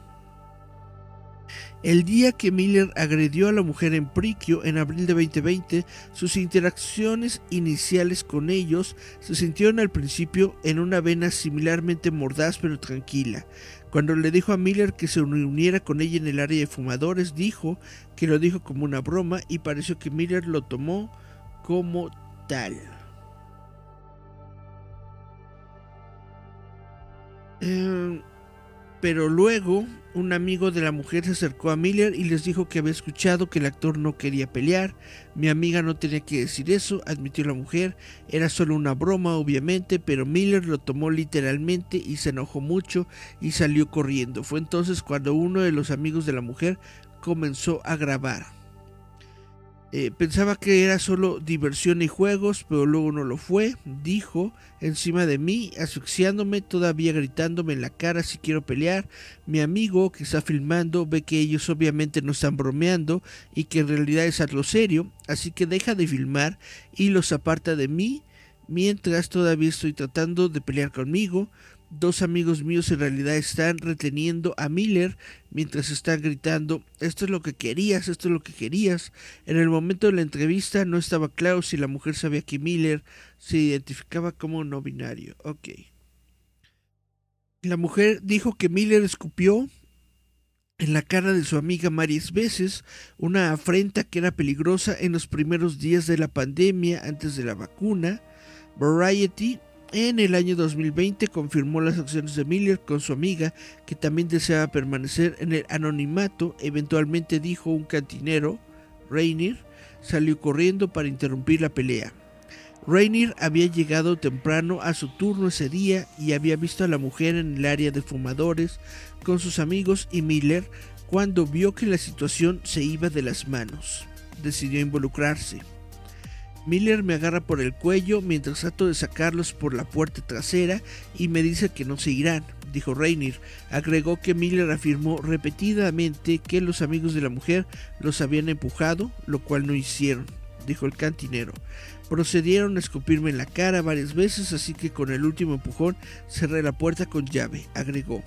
El día que Miller agredió a la mujer en Prikio en abril de 2020, sus interacciones iniciales con ellos se sintieron al principio en una vena similarmente mordaz pero tranquila. Cuando le dijo a Miller que se uniera con ella en el área de fumadores, dijo que lo dijo como una broma y pareció que Miller lo tomó como tal. Eh, pero luego un amigo de la mujer se acercó a Miller y les dijo que había escuchado que el actor no quería pelear. Mi amiga no tenía que decir eso, admitió la mujer. Era solo una broma, obviamente, pero Miller lo tomó literalmente y se enojó mucho y salió corriendo. Fue entonces cuando uno de los amigos de la mujer comenzó a grabar. Eh, pensaba que era solo diversión y juegos, pero luego no lo fue, dijo, encima de mí, asfixiándome, todavía gritándome en la cara si quiero pelear. Mi amigo que está filmando ve que ellos obviamente no están bromeando y que en realidad es algo serio, así que deja de filmar y los aparta de mí mientras todavía estoy tratando de pelear conmigo. Dos amigos míos en realidad están reteniendo a Miller mientras están gritando, esto es lo que querías, esto es lo que querías. En el momento de la entrevista no estaba claro si la mujer sabía que Miller se identificaba como no binario. Ok. La mujer dijo que Miller escupió en la cara de su amiga varias veces, una afrenta que era peligrosa en los primeros días de la pandemia antes de la vacuna. Variety en el año 2020 confirmó las acciones de Miller con su amiga, que también deseaba permanecer en el anonimato. Eventualmente dijo un cantinero, Rainier, salió corriendo para interrumpir la pelea. Rainier había llegado temprano a su turno ese día y había visto a la mujer en el área de fumadores con sus amigos y Miller cuando vio que la situación se iba de las manos. Decidió involucrarse. Miller me agarra por el cuello mientras trato de sacarlos por la puerta trasera y me dice que no se irán, dijo Rainier. Agregó que Miller afirmó repetidamente que los amigos de la mujer los habían empujado, lo cual no hicieron, dijo el cantinero. Procedieron a escupirme en la cara varias veces, así que con el último empujón cerré la puerta con llave, agregó.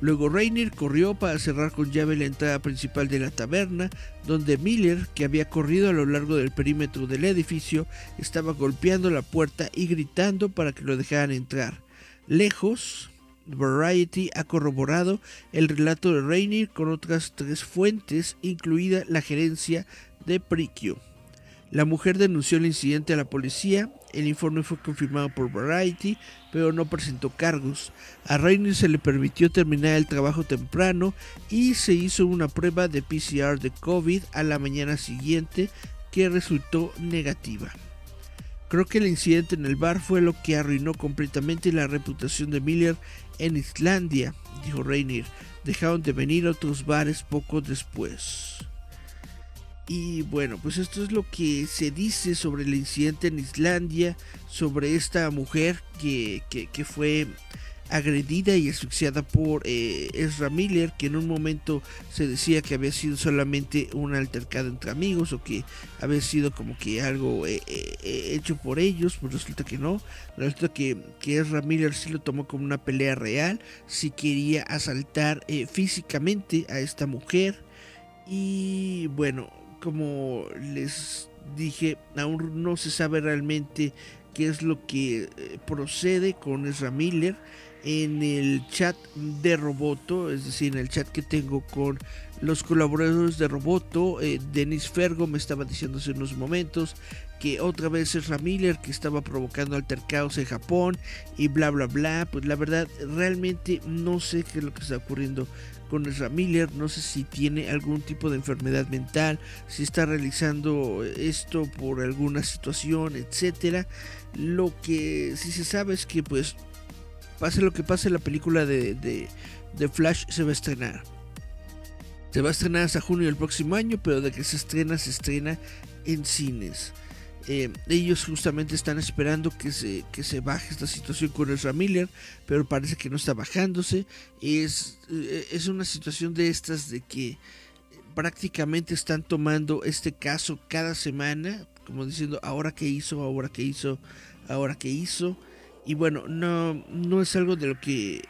Luego Rainier corrió para cerrar con llave la entrada principal de la taberna, donde Miller, que había corrido a lo largo del perímetro del edificio, estaba golpeando la puerta y gritando para que lo dejaran entrar. Lejos, Variety ha corroborado el relato de Rainier con otras tres fuentes, incluida la gerencia de Prikio. La mujer denunció el incidente a la policía El informe fue confirmado por Variety, pero no presentó cargos. A Rainer se le permitió terminar el trabajo temprano y se hizo una prueba de PCR de COVID a la mañana siguiente que resultó negativa. Creo que el incidente en el bar fue lo que arruinó completamente la reputación de Miller en Islandia, dijo Rainier. Dejaron de venir a otros bares poco después. Y bueno, pues esto es lo que se dice sobre el incidente en Islandia, sobre esta mujer que, que, fue agredida y asfixiada por eh, Ezra Miller, que en un momento se decía que había sido solamente un altercado entre amigos o que había sido como que algo eh, eh, hecho por ellos, pues resulta que no, resulta que, que Ezra Miller sí lo tomó como una pelea real, sí quería asaltar físicamente a esta mujer. Y bueno, como les dije, aún no se sabe realmente qué es lo que eh, procede con Ezra Miller en el chat de Roboto, es decir, en el chat que tengo con los colaboradores de Roboto. Eh, Denis Fergo me estaba diciendo hace unos momentos que otra vez Ezra Miller que estaba provocando altercados en Japón y bla bla bla. Pues la verdad, realmente no sé qué es lo que está ocurriendo con Ezra Miller. No sé si tiene algún tipo de enfermedad mental, si está realizando esto por alguna situación, etcétera. Lo que sí se sabe es que, pues, pase lo que pase, la película de, de, Flash se va a estrenar. Se va a estrenar hasta junio del próximo año, pero de que se estrena, se estrena en cines. Eh, ellos justamente están esperando que se, que se baje esta situación con Ezra Miller, pero parece que no está bajándose. Es, eh, es una situación de estas de que prácticamente están tomando este caso cada semana, como diciendo ahora que hizo, ahora que hizo, ahora que hizo. Y bueno, no, no es algo de lo que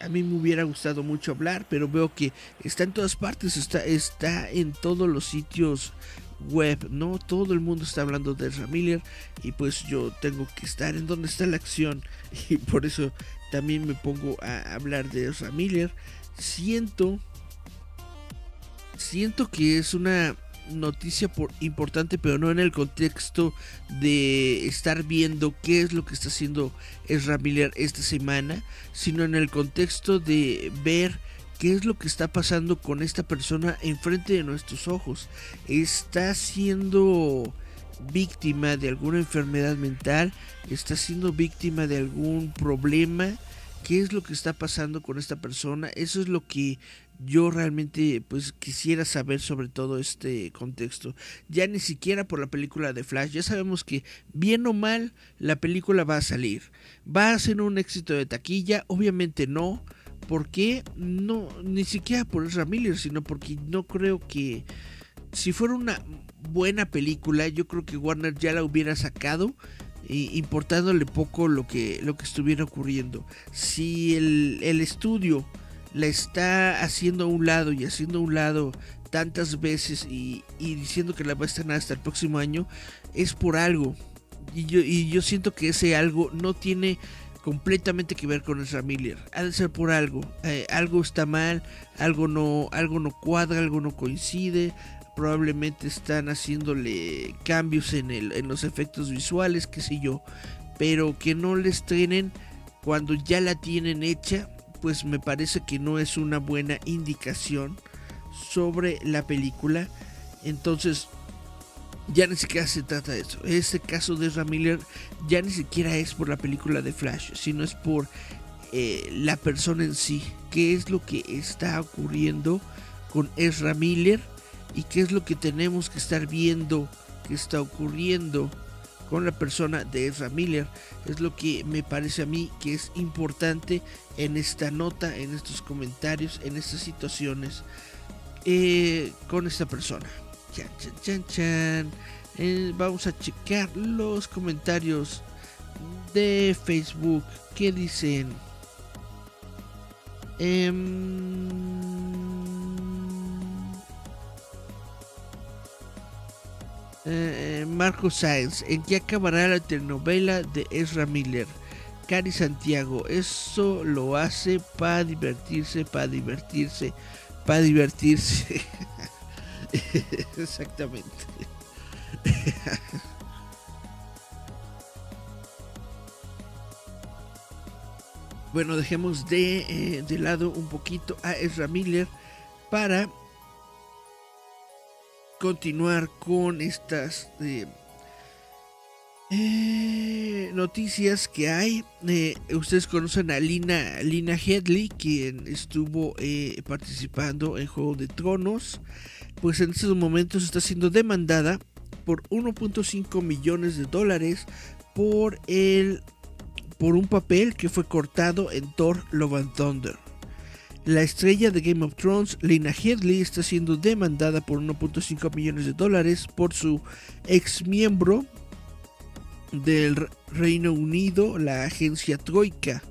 a mí me hubiera gustado mucho hablar, pero veo que está en todas partes, está, está en todos los sitios web, ¿no? Todo el mundo está hablando de Ezra Miller y pues yo tengo que estar en donde está la acción <laughs> y por eso también me pongo a hablar de Ezra Miller. Siento, siento que es una noticia por, importante, pero no en el contexto de estar viendo qué es lo que está haciendo Ezra Miller esta semana, sino en el contexto de ver qué es lo que está pasando con esta persona enfrente de nuestros ojos. Está siendo víctima de alguna enfermedad mental, está siendo víctima de algún problema. ¿Qué es lo que está pasando con esta persona? Eso es lo que yo realmente pues quisiera saber sobre todo este contexto. Ya ni siquiera por la película de Flash, ya sabemos que bien o mal la película va a salir. ¿Va a ser un éxito de taquilla? Obviamente no ¿Por qué? No, ni siquiera por Ezra Miller, sino porque no creo que si fuera una buena película, yo creo que Warner ya la hubiera sacado, importándole poco lo que, lo que estuviera ocurriendo. Si el, estudio la está haciendo a un lado y haciendo a un lado tantas veces y, diciendo que la va a estrenar hasta el próximo año, es por algo. Y yo, y yo siento que ese algo no tiene completamente que ver con Ezra Miller. Ha de ser por algo. Eh, algo está mal, algo no, algo no cuadra, algo no coincide. Probablemente están haciéndole cambios en, el, en los efectos visuales, qué sé yo. Pero que no le estrenen cuando ya la tienen hecha, pues me parece que no es una buena indicación sobre la película. Entonces, ya ni siquiera se trata de eso. Este caso de Ezra Miller ya ni siquiera es por la película de Flash, sino es por eh, la persona en sí. ¿Qué es lo que está ocurriendo con Ezra Miller? ¿Y qué es lo que tenemos que estar viendo que está ocurriendo con la persona de Ezra Miller? Es lo que me parece a mí que es importante en esta nota, en estos comentarios, en estas situaciones eh, con esta persona. Chan, chan, chan, chan. Eh, vamos a checar los comentarios de Facebook. ¿Qué dicen? Em, eh, Marco Sáenz, ¿en qué acabará la telenovela de Ezra Miller? Cari Santiago, eso lo hace para divertirse, para divertirse, para divertirse. <laughs> <laughs> Exactamente. <laughs> bueno, dejemos de, eh, de lado un poquito a Ezra Miller para continuar con estas eh, eh noticias que hay. Eh, ustedes conocen a Lina, Lina Headley, quien estuvo participando en Juego de Tronos. Pues en estos momentos está siendo demandada por 1.5 millones de dólares por el por un papel que fue cortado en Thor Love and Thunder. La estrella de Game of Thrones, Lena Headley, está siendo demandada por 1.5 millones de dólares por su ex miembro del Reino Unido, la agencia Troika,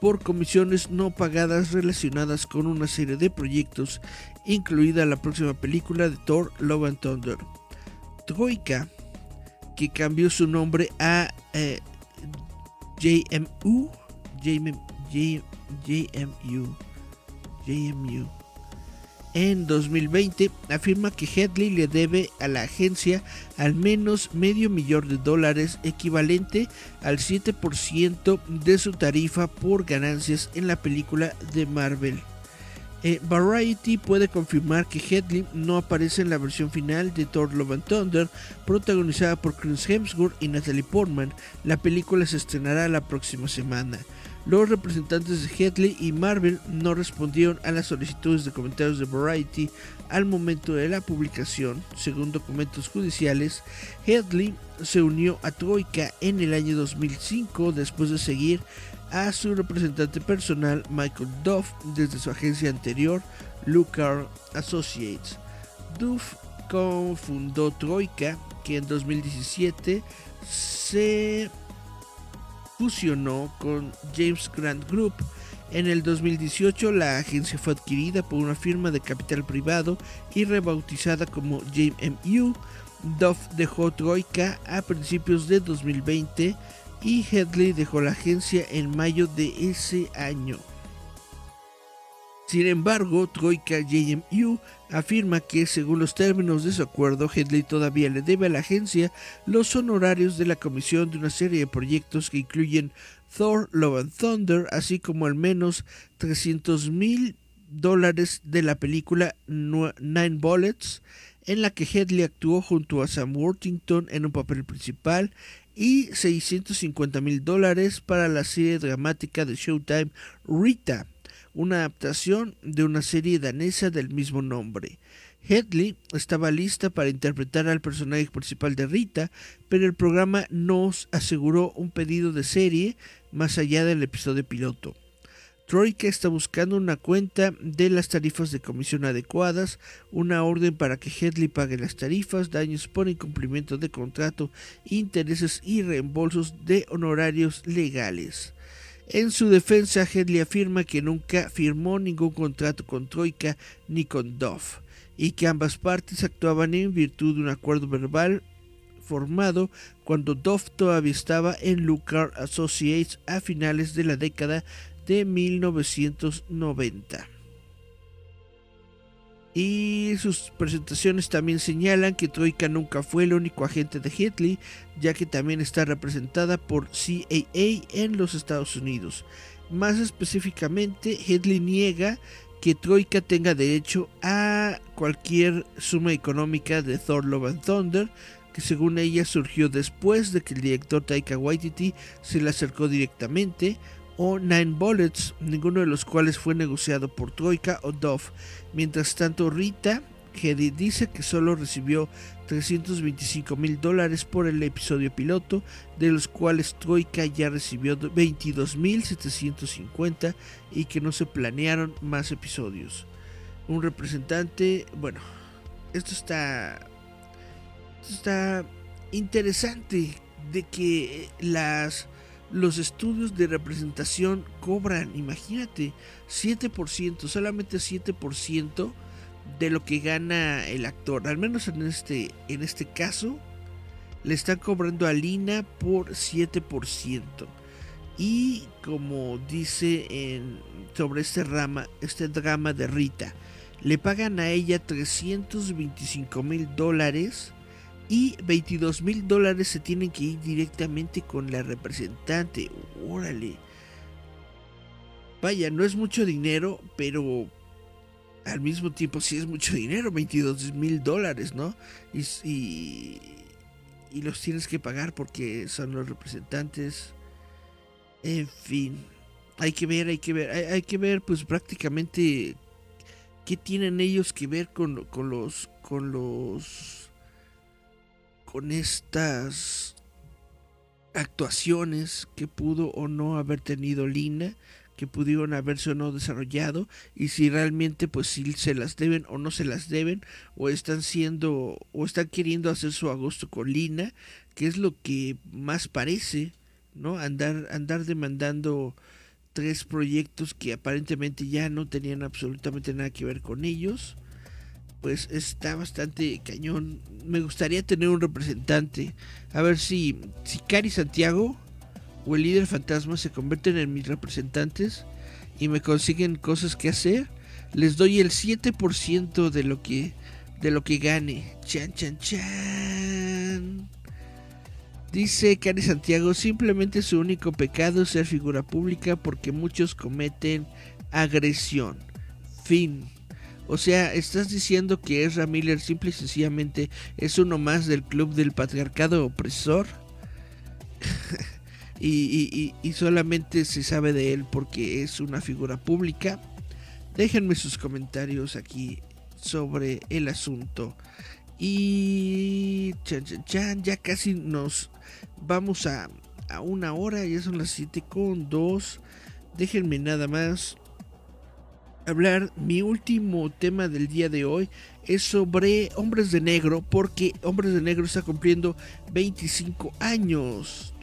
por comisiones no pagadas relacionadas con una serie de proyectos, incluida la próxima película de Thor Love and Thunder. Troika, que cambió su nombre a eh, JMU, JMU, JMU, en 2020 afirma que Headley le debe a la agencia al menos medio millón de dólares equivalente al 7% de su tarifa por ganancias en la película de Marvel. Eh, Variety puede confirmar que Headley no aparece en la versión final de Thor Love and Thunder, protagonizada por Chris Hemsworth y Natalie Portman. La película se estrenará la próxima semana. Los representantes de Headley y Marvel no respondieron a las solicitudes de comentarios de Variety al momento de la publicación. Según documentos judiciales, Headley se unió a Troika en el año 2005 después de seguir a su representante personal Michael Duff desde su agencia anterior, Lucar Associates. Duff cofundó Troika, que en 2017 se fusionó con James Grant Group. En el 2018 la agencia fue adquirida por una firma de capital privado y rebautizada como JMU. Duff dejó Troika a principios de 2020 y Headley dejó la agencia en mayo de ese año. Sin embargo, Troika JMU afirma que, según los términos de su acuerdo, Headley todavía le debe a la agencia los honorarios de la comisión de una serie de proyectos que incluyen Thor, Love and Thunder, así como al menos 300 mil dólares de la película Nine Bullets, en la que Headley actuó junto a Sam Worthington en un papel principal y 650 mil dólares para la serie dramática de Showtime Rita, una adaptación de una serie danesa del mismo nombre. Headley estaba lista para interpretar al personaje principal de Rita, pero el programa nos aseguró un pedido de serie más allá del episodio piloto. Troika está buscando una cuenta de las tarifas de comisión adecuadas, una orden para que Headley pague las tarifas, daños por incumplimiento de contrato, intereses y reembolsos de honorarios legales. En su defensa, Headley afirma que nunca firmó ningún contrato con Troika ni con Duff, y que ambas partes actuaban en virtud de un acuerdo verbal formado cuando Duff todavía estaba en Lucar Associates a finales de la década de 1990. Y sus presentaciones también señalan que Troika nunca fue el único agente de Headley, ya que también está representada por CAA en los Estados Unidos. Más específicamente, Headley niega que Troika tenga derecho a cualquier suma económica de Thor Love and Thunder, que según ella surgió después de que el director Taika Waititi se le acercó directamente, o Nine Bullets, ninguno de los cuales fue negociado por Troika o Dove. Mientras tanto, Rita Hedy dice que solo recibió 325 mil dólares por el episodio piloto, de los cuales Troika ya recibió 22 mil 750 y que no se planearon más episodios. Un representante, bueno, esto está, esto está interesante de que las los estudios de representación cobran, imagínate, 7%, solamente 7% de lo que gana el actor. Al menos en este, en este caso, le están cobrando a Lina por 7%. Y como dice en, sobre este, rama, este drama de Rita, le pagan a ella 325 mil dólares y 22 mil dólares se tienen que ir directamente con la representante. Órale. vaya, no es mucho dinero, pero al mismo tiempo sí es mucho dinero, 22 mil dólares, ¿no? Y, y, los tienes que pagar porque son los representantes. En fin, hay que ver, hay que ver, hay, que ver pues prácticamente qué tienen ellos que ver con los, con los, con estas actuaciones que pudo o no haber tenido Lina que pudieron haberse o no desarrollado y si realmente pues si se las deben o no se las deben o están siendo o están queriendo hacer su agosto con Lina que es lo que más parece no andar andar demandando tres proyectos que aparentemente ya no tenían absolutamente nada que ver con ellos pues está bastante cañón me gustaría tener un representante a ver si si Cari Santiago o el líder fantasma se convierten en mis representantes y me consiguen cosas que hacer, les doy el 7% de lo que de lo que gane. Chan chan chan. Dice Cari Santiago, simplemente su único pecado es ser figura pública porque muchos cometen agresión. Fin. O sea, estás diciendo que Ezra Miller simple y sencillamente es uno más del club del patriarcado opresor. <laughs> y, solamente se sabe de él porque es una figura pública. Déjenme sus comentarios aquí sobre el asunto. Y ya casi nos vamos a, a una hora, ya son las 7 con 2. Déjenme nada más hablar. Mi último tema del día de hoy es sobre Hombres de Negro, porque Hombres de Negro está cumpliendo 25 años.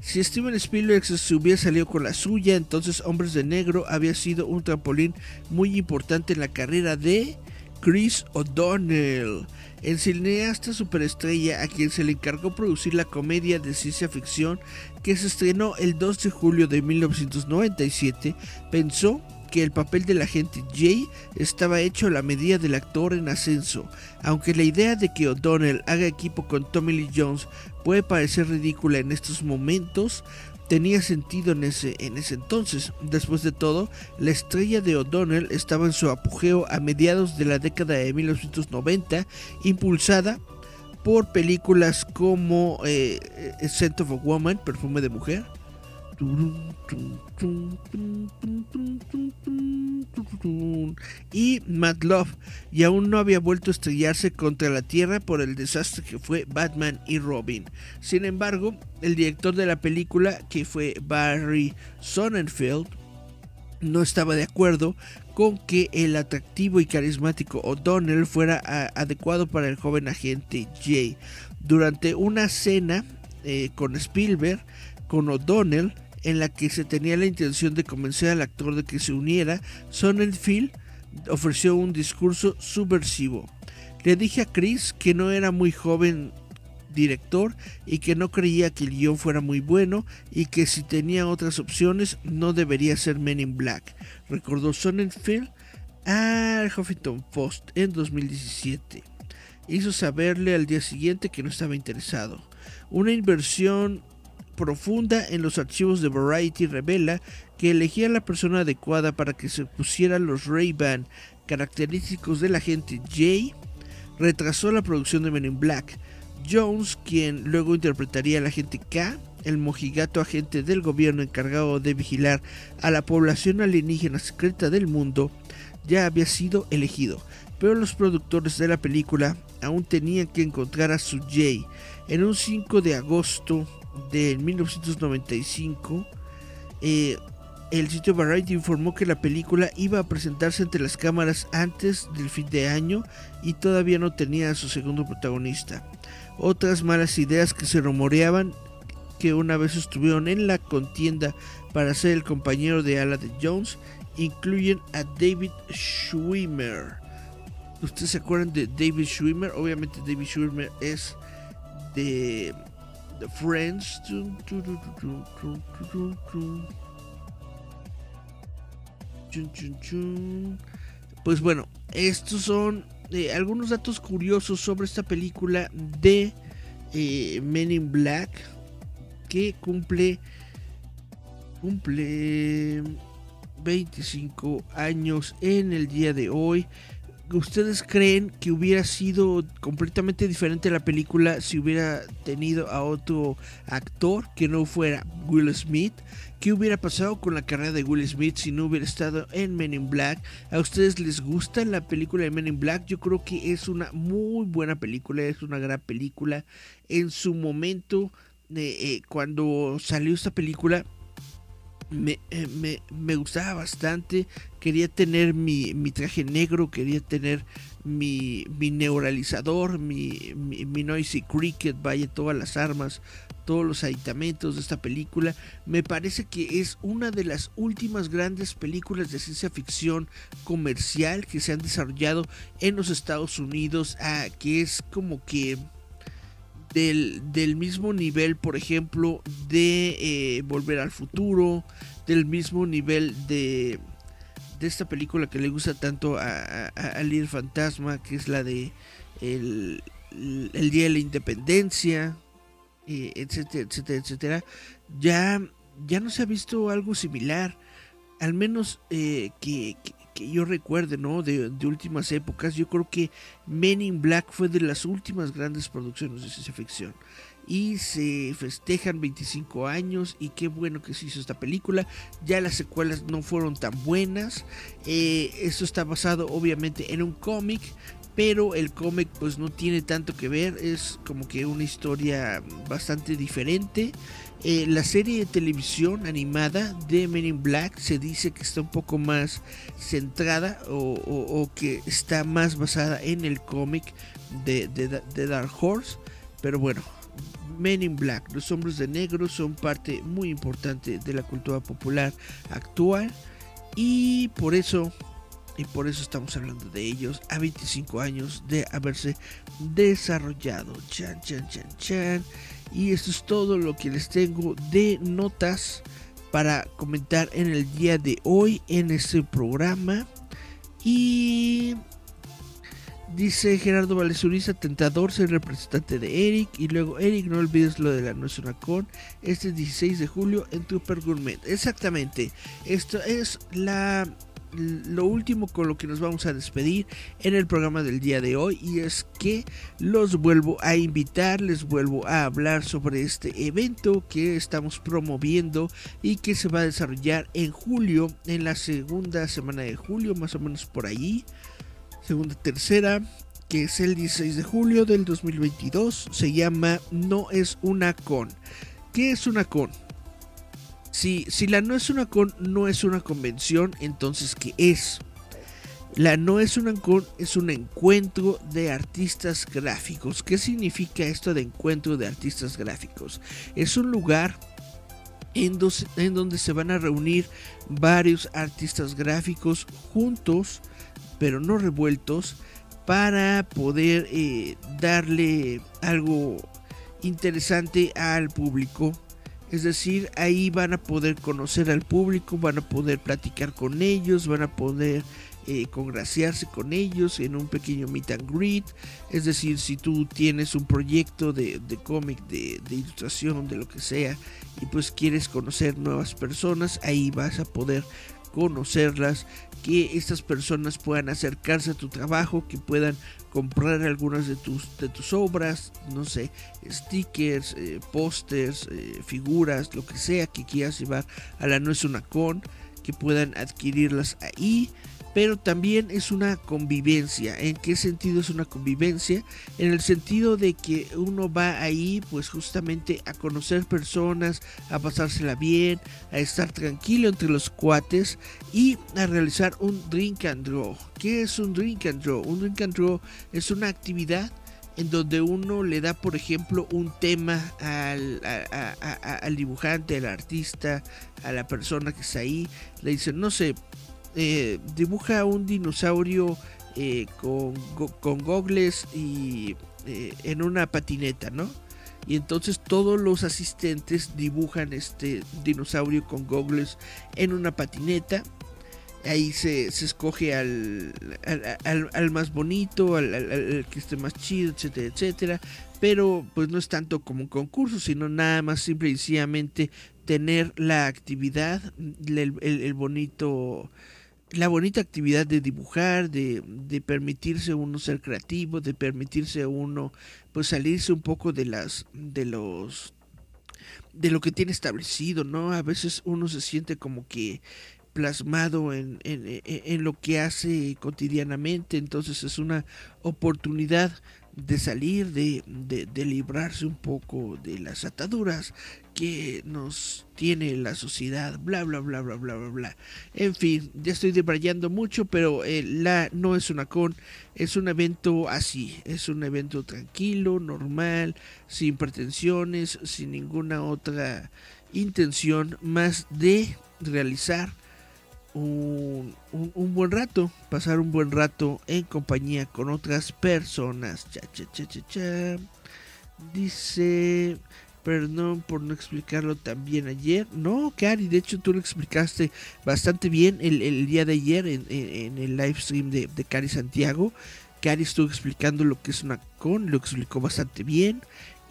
Si Steven Spielberg se hubiera salido con la suya, entonces Hombres de Negro había sido un trampolín muy importante en la carrera de Chris O'Donnell el cineasta superestrella a quien se le encargó producir la comedia de ciencia ficción que se estrenó el 2 de julio de 1997, pensó que el papel del agente Jay estaba hecho a la medida del actor en ascenso, aunque la idea de que O'Donnell haga equipo con Tommy Lee Jones puede parecer ridícula en estos momentos, tenía sentido en ese, en ese entonces. Después de todo, la estrella de O'Donnell estaba en su apogeo a mediados de la década de 1990, impulsada por películas como eh, Scent of a Woman, Perfume de Mujer, y Mad Love, y aún no había vuelto a estrellarse contra la Tierra por el desastre que fue Batman y Robin. Sin embargo, el director de la película, que fue Barry Sonnenfeld, no estaba de acuerdo con que el atractivo y carismático O'Donnell fuera adecuado para el joven agente Jay. Durante una cena eh, con Spielberg, con O'Donnell, en la que se tenía la intención de convencer al actor de que se uniera, Sonnenfeld ofreció un discurso subversivo. Le dije a Chris que no era muy joven director y que no creía que el guion fuera muy bueno y que si tenía otras opciones no debería ser Men in Black, recordó Sonnenfeld al Huffington Post en 2017. Hizo saberle al día siguiente que no estaba interesado. Una inversión profunda en los archivos de Variety revela que elegía a la persona adecuada para que se pusieran los Ray-Ban característicos del agente Jay, retrasó la producción de Men in Black. Jones, quien luego interpretaría al agente K, el mojigato agente del gobierno encargado de vigilar a la población alienígena secreta del mundo, ya había sido elegido, pero los productores de la película aún tenían que encontrar a su Jay. En un 5 de agosto de 1995, eh, el sitio Variety informó que la película iba a presentarse ante las cámaras antes del fin de año y todavía no tenía a su segundo protagonista. Otras malas ideas que se rumoreaban que una vez estuvieron en la contienda para ser el compañero de ala Jones incluyen a David Schwimmer. ¿Ustedes se acuerdan de David Schwimmer? Obviamente David Schwimmer es de The Friends. Pues bueno, estos son eh, algunos datos curiosos sobre esta película de eh, Men in Black que cumple cumple 25 años en el día de hoy. ¿Ustedes creen que hubiera sido completamente diferente la película si hubiera tenido a otro actor que no fuera Will Smith? ¿Qué hubiera pasado con la carrera de Will Smith si no hubiera estado en Men in Black? ¿A ustedes les gusta la película de Men in Black? Yo creo que es una muy buena película, es una gran película. En su momento, eh, eh, cuando salió esta película, eh, me, me, gustaba bastante. Quería tener mi, mi traje negro, quería tener mi, mi neuralizador, mi, mi, Noisy Cricket, vaya, todas las armas, todos los aditamentos de esta película. Me parece que es una de las últimas grandes películas de ciencia ficción comercial que se han desarrollado en los Estados Unidos, ah, que es como que... Del, del, mismo nivel, por ejemplo, de eh, Volver al Futuro, del mismo nivel de, de esta película que le gusta tanto a, a, líder fantasma, que es la de el, Día de la Independencia, eh, etcétera, etcétera, etcétera, ya, ya no se ha visto algo similar, al menos eh, que, que, yo recuerde, ¿no? De, últimas épocas, yo creo que Men in Black fue de las últimas grandes producciones de ciencia ficción y se festejan 25 años y qué bueno que se hizo esta película. Ya las secuelas no fueron tan buenas. Eh, esto está basado obviamente en un cómic, pero el cómic pues no tiene tanto que ver, es como que una historia bastante diferente. Eh, la serie de televisión animada de Men in Black se dice que está un poco más centrada o, que está más basada en el cómic de, de Dark Horse. Pero bueno, Men in Black, los hombres de negro son parte muy importante de la cultura popular actual y por eso y por eso estamos hablando de ellos a 25 años de haberse desarrollado. Chan, chan, chan, chan. Y esto es todo lo que les tengo de notas para comentar en el día de hoy en este programa. Y Dice Gerardo Valesuriza, tentador ser representante de Eric. Y luego, Eric, no olvides lo de la No es una con. Este 16 de julio en Super Gourmet. Exactamente. Esto es la lo último con lo que nos vamos a despedir en el programa del día de hoy y es que los vuelvo a invitar, les vuelvo a hablar sobre este evento que estamos promoviendo y que se va a desarrollar en julio, en la segunda semana de julio, más o menos por allí segunda tercera, que es el 16 de julio del 2022, se llama No es una con. ¿Qué es una con? Si, si la no es una con no es una convención, entonces ¿qué es? La no es una con es un encuentro de artistas gráficos. ¿Qué significa esto de encuentro de artistas gráficos? Es un lugar en, en donde se van a reunir varios artistas gráficos juntos pero no revueltos, para poder eh, darle algo interesante al público. Es decir, ahí van a poder conocer al público, van a poder platicar con ellos, van a poder eh, congraciarse con ellos en un pequeño meet and greet. Es decir, si tú tienes un proyecto de, cómic, de, de, ilustración, de lo que sea, y pues quieres conocer nuevas personas, ahí vas a poder conocerlas, que estas personas puedan acercarse a tu trabajo, que puedan comprar algunas de tus, de tus obras, no sé, stickers, eh, pósters, eh, figuras, lo que sea que quieras llevar. A la No es una con, que puedan adquirirlas ahí pero también es una convivencia. ¿En qué sentido es una convivencia? En el sentido de que uno va ahí pues justamente a conocer personas, a pasársela bien, a estar tranquilo entre los cuates y a realizar un drink and draw. ¿Qué es un drink and draw? Un drink and draw es una actividad en donde uno le da, por ejemplo, un tema al, al, dibujante, al artista, a la persona que está ahí. Le dice, no sé, eh, dibuja un dinosaurio eh, con, con gogles y eh, en una patineta, ¿no? Y entonces todos los asistentes dibujan este dinosaurio con gogles en una patineta. Ahí se, escoge al, al, más bonito, al, al, que esté más chido, etcétera, etcétera. Pero pues no es tanto como un concurso, sino nada más simple y sencillamente tener la actividad, el, el bonito la bonita actividad de dibujar, de, de, permitirse uno ser creativo, de permitirse uno pues salirse un poco de las de los de lo que tiene establecido, ¿no? A veces uno se siente como que plasmado en, en, en lo que hace cotidianamente, entonces es una oportunidad de salir, de, de, librarse un poco de las ataduras que nos tiene la sociedad, bla, bla, bla, bla, bla, bla, bla. En fin, ya estoy debrayando mucho, pero eh, la no es una con, es un evento así, es un evento tranquilo, normal, sin pretensiones, sin ninguna otra intención más de realizar un, un, buen rato, pasar un buen rato en compañía con otras personas. Cha, cha, cha, cha, cha. Dice, perdón por no explicarlo tan bien ayer. No, Cari, de hecho tú lo explicaste bastante bien el, el día de ayer en, en, el live stream de, de Cari Santiago. Cari estuvo explicando lo que es una con, lo explicó bastante bien.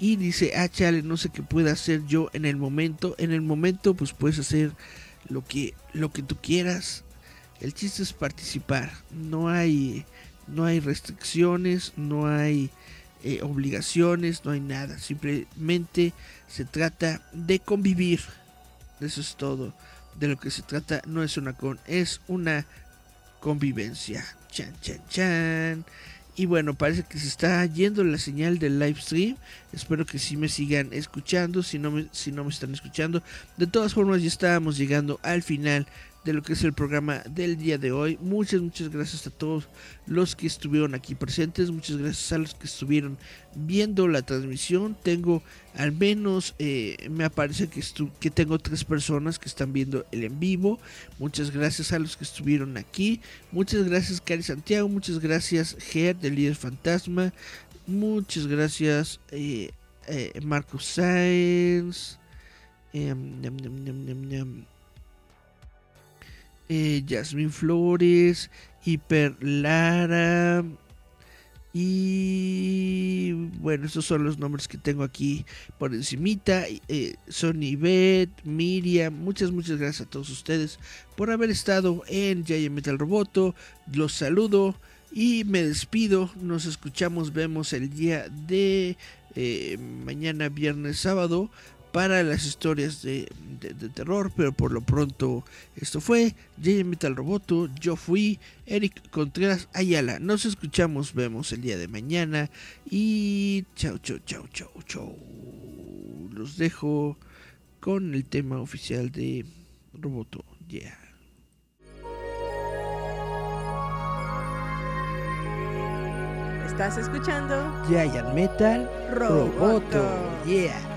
Y dice, ah, chale, no sé qué pueda hacer yo en el momento. En el momento, pues puedes hacer lo que, lo que tú quieras. El chiste es participar. No hay, no hay restricciones, no hay eh, obligaciones, no hay nada. Simplemente se trata de convivir. Eso es todo. De lo que se trata no es una con, es una convivencia. Chan, chan, chan. Y bueno, parece que se está yendo la señal del live stream. Espero que sí me sigan escuchando. Si no me, si no me están escuchando. De todas formas, ya estábamos llegando al final de lo que es el programa del día de hoy. Muchas, muchas gracias a todos los que estuvieron aquí presentes. Muchas gracias a los que estuvieron viendo la transmisión. Tengo al menos, eh, me parece que, que tengo tres personas que están viendo el en vivo. Muchas gracias a los que estuvieron aquí. Muchas gracias, Cari Santiago. Muchas gracias, Ger, del líder fantasma. Muchas gracias, eh, eh, Marco Sáenz. Em, eh, Flores, Hiper Lara. Y bueno, estos son los nombres que tengo aquí por encimita. Eh, Sony Bet, Miriam, muchas, muchas gracias a todos ustedes por haber estado en Giant Metal Roboto. Los saludo y me despido. Nos escuchamos, vemos el día de eh, mañana, viernes, sábado para las historias de, terror, pero por lo pronto esto fue J Metal Roboto, yo fui Eric Contreras Ayala. Nos escuchamos, vemos el día de mañana y chao, chao, chao, chao, chao. Los dejo con el tema oficial de Roboto, yeah. Estás escuchando Giant Metal Roboto, yeah.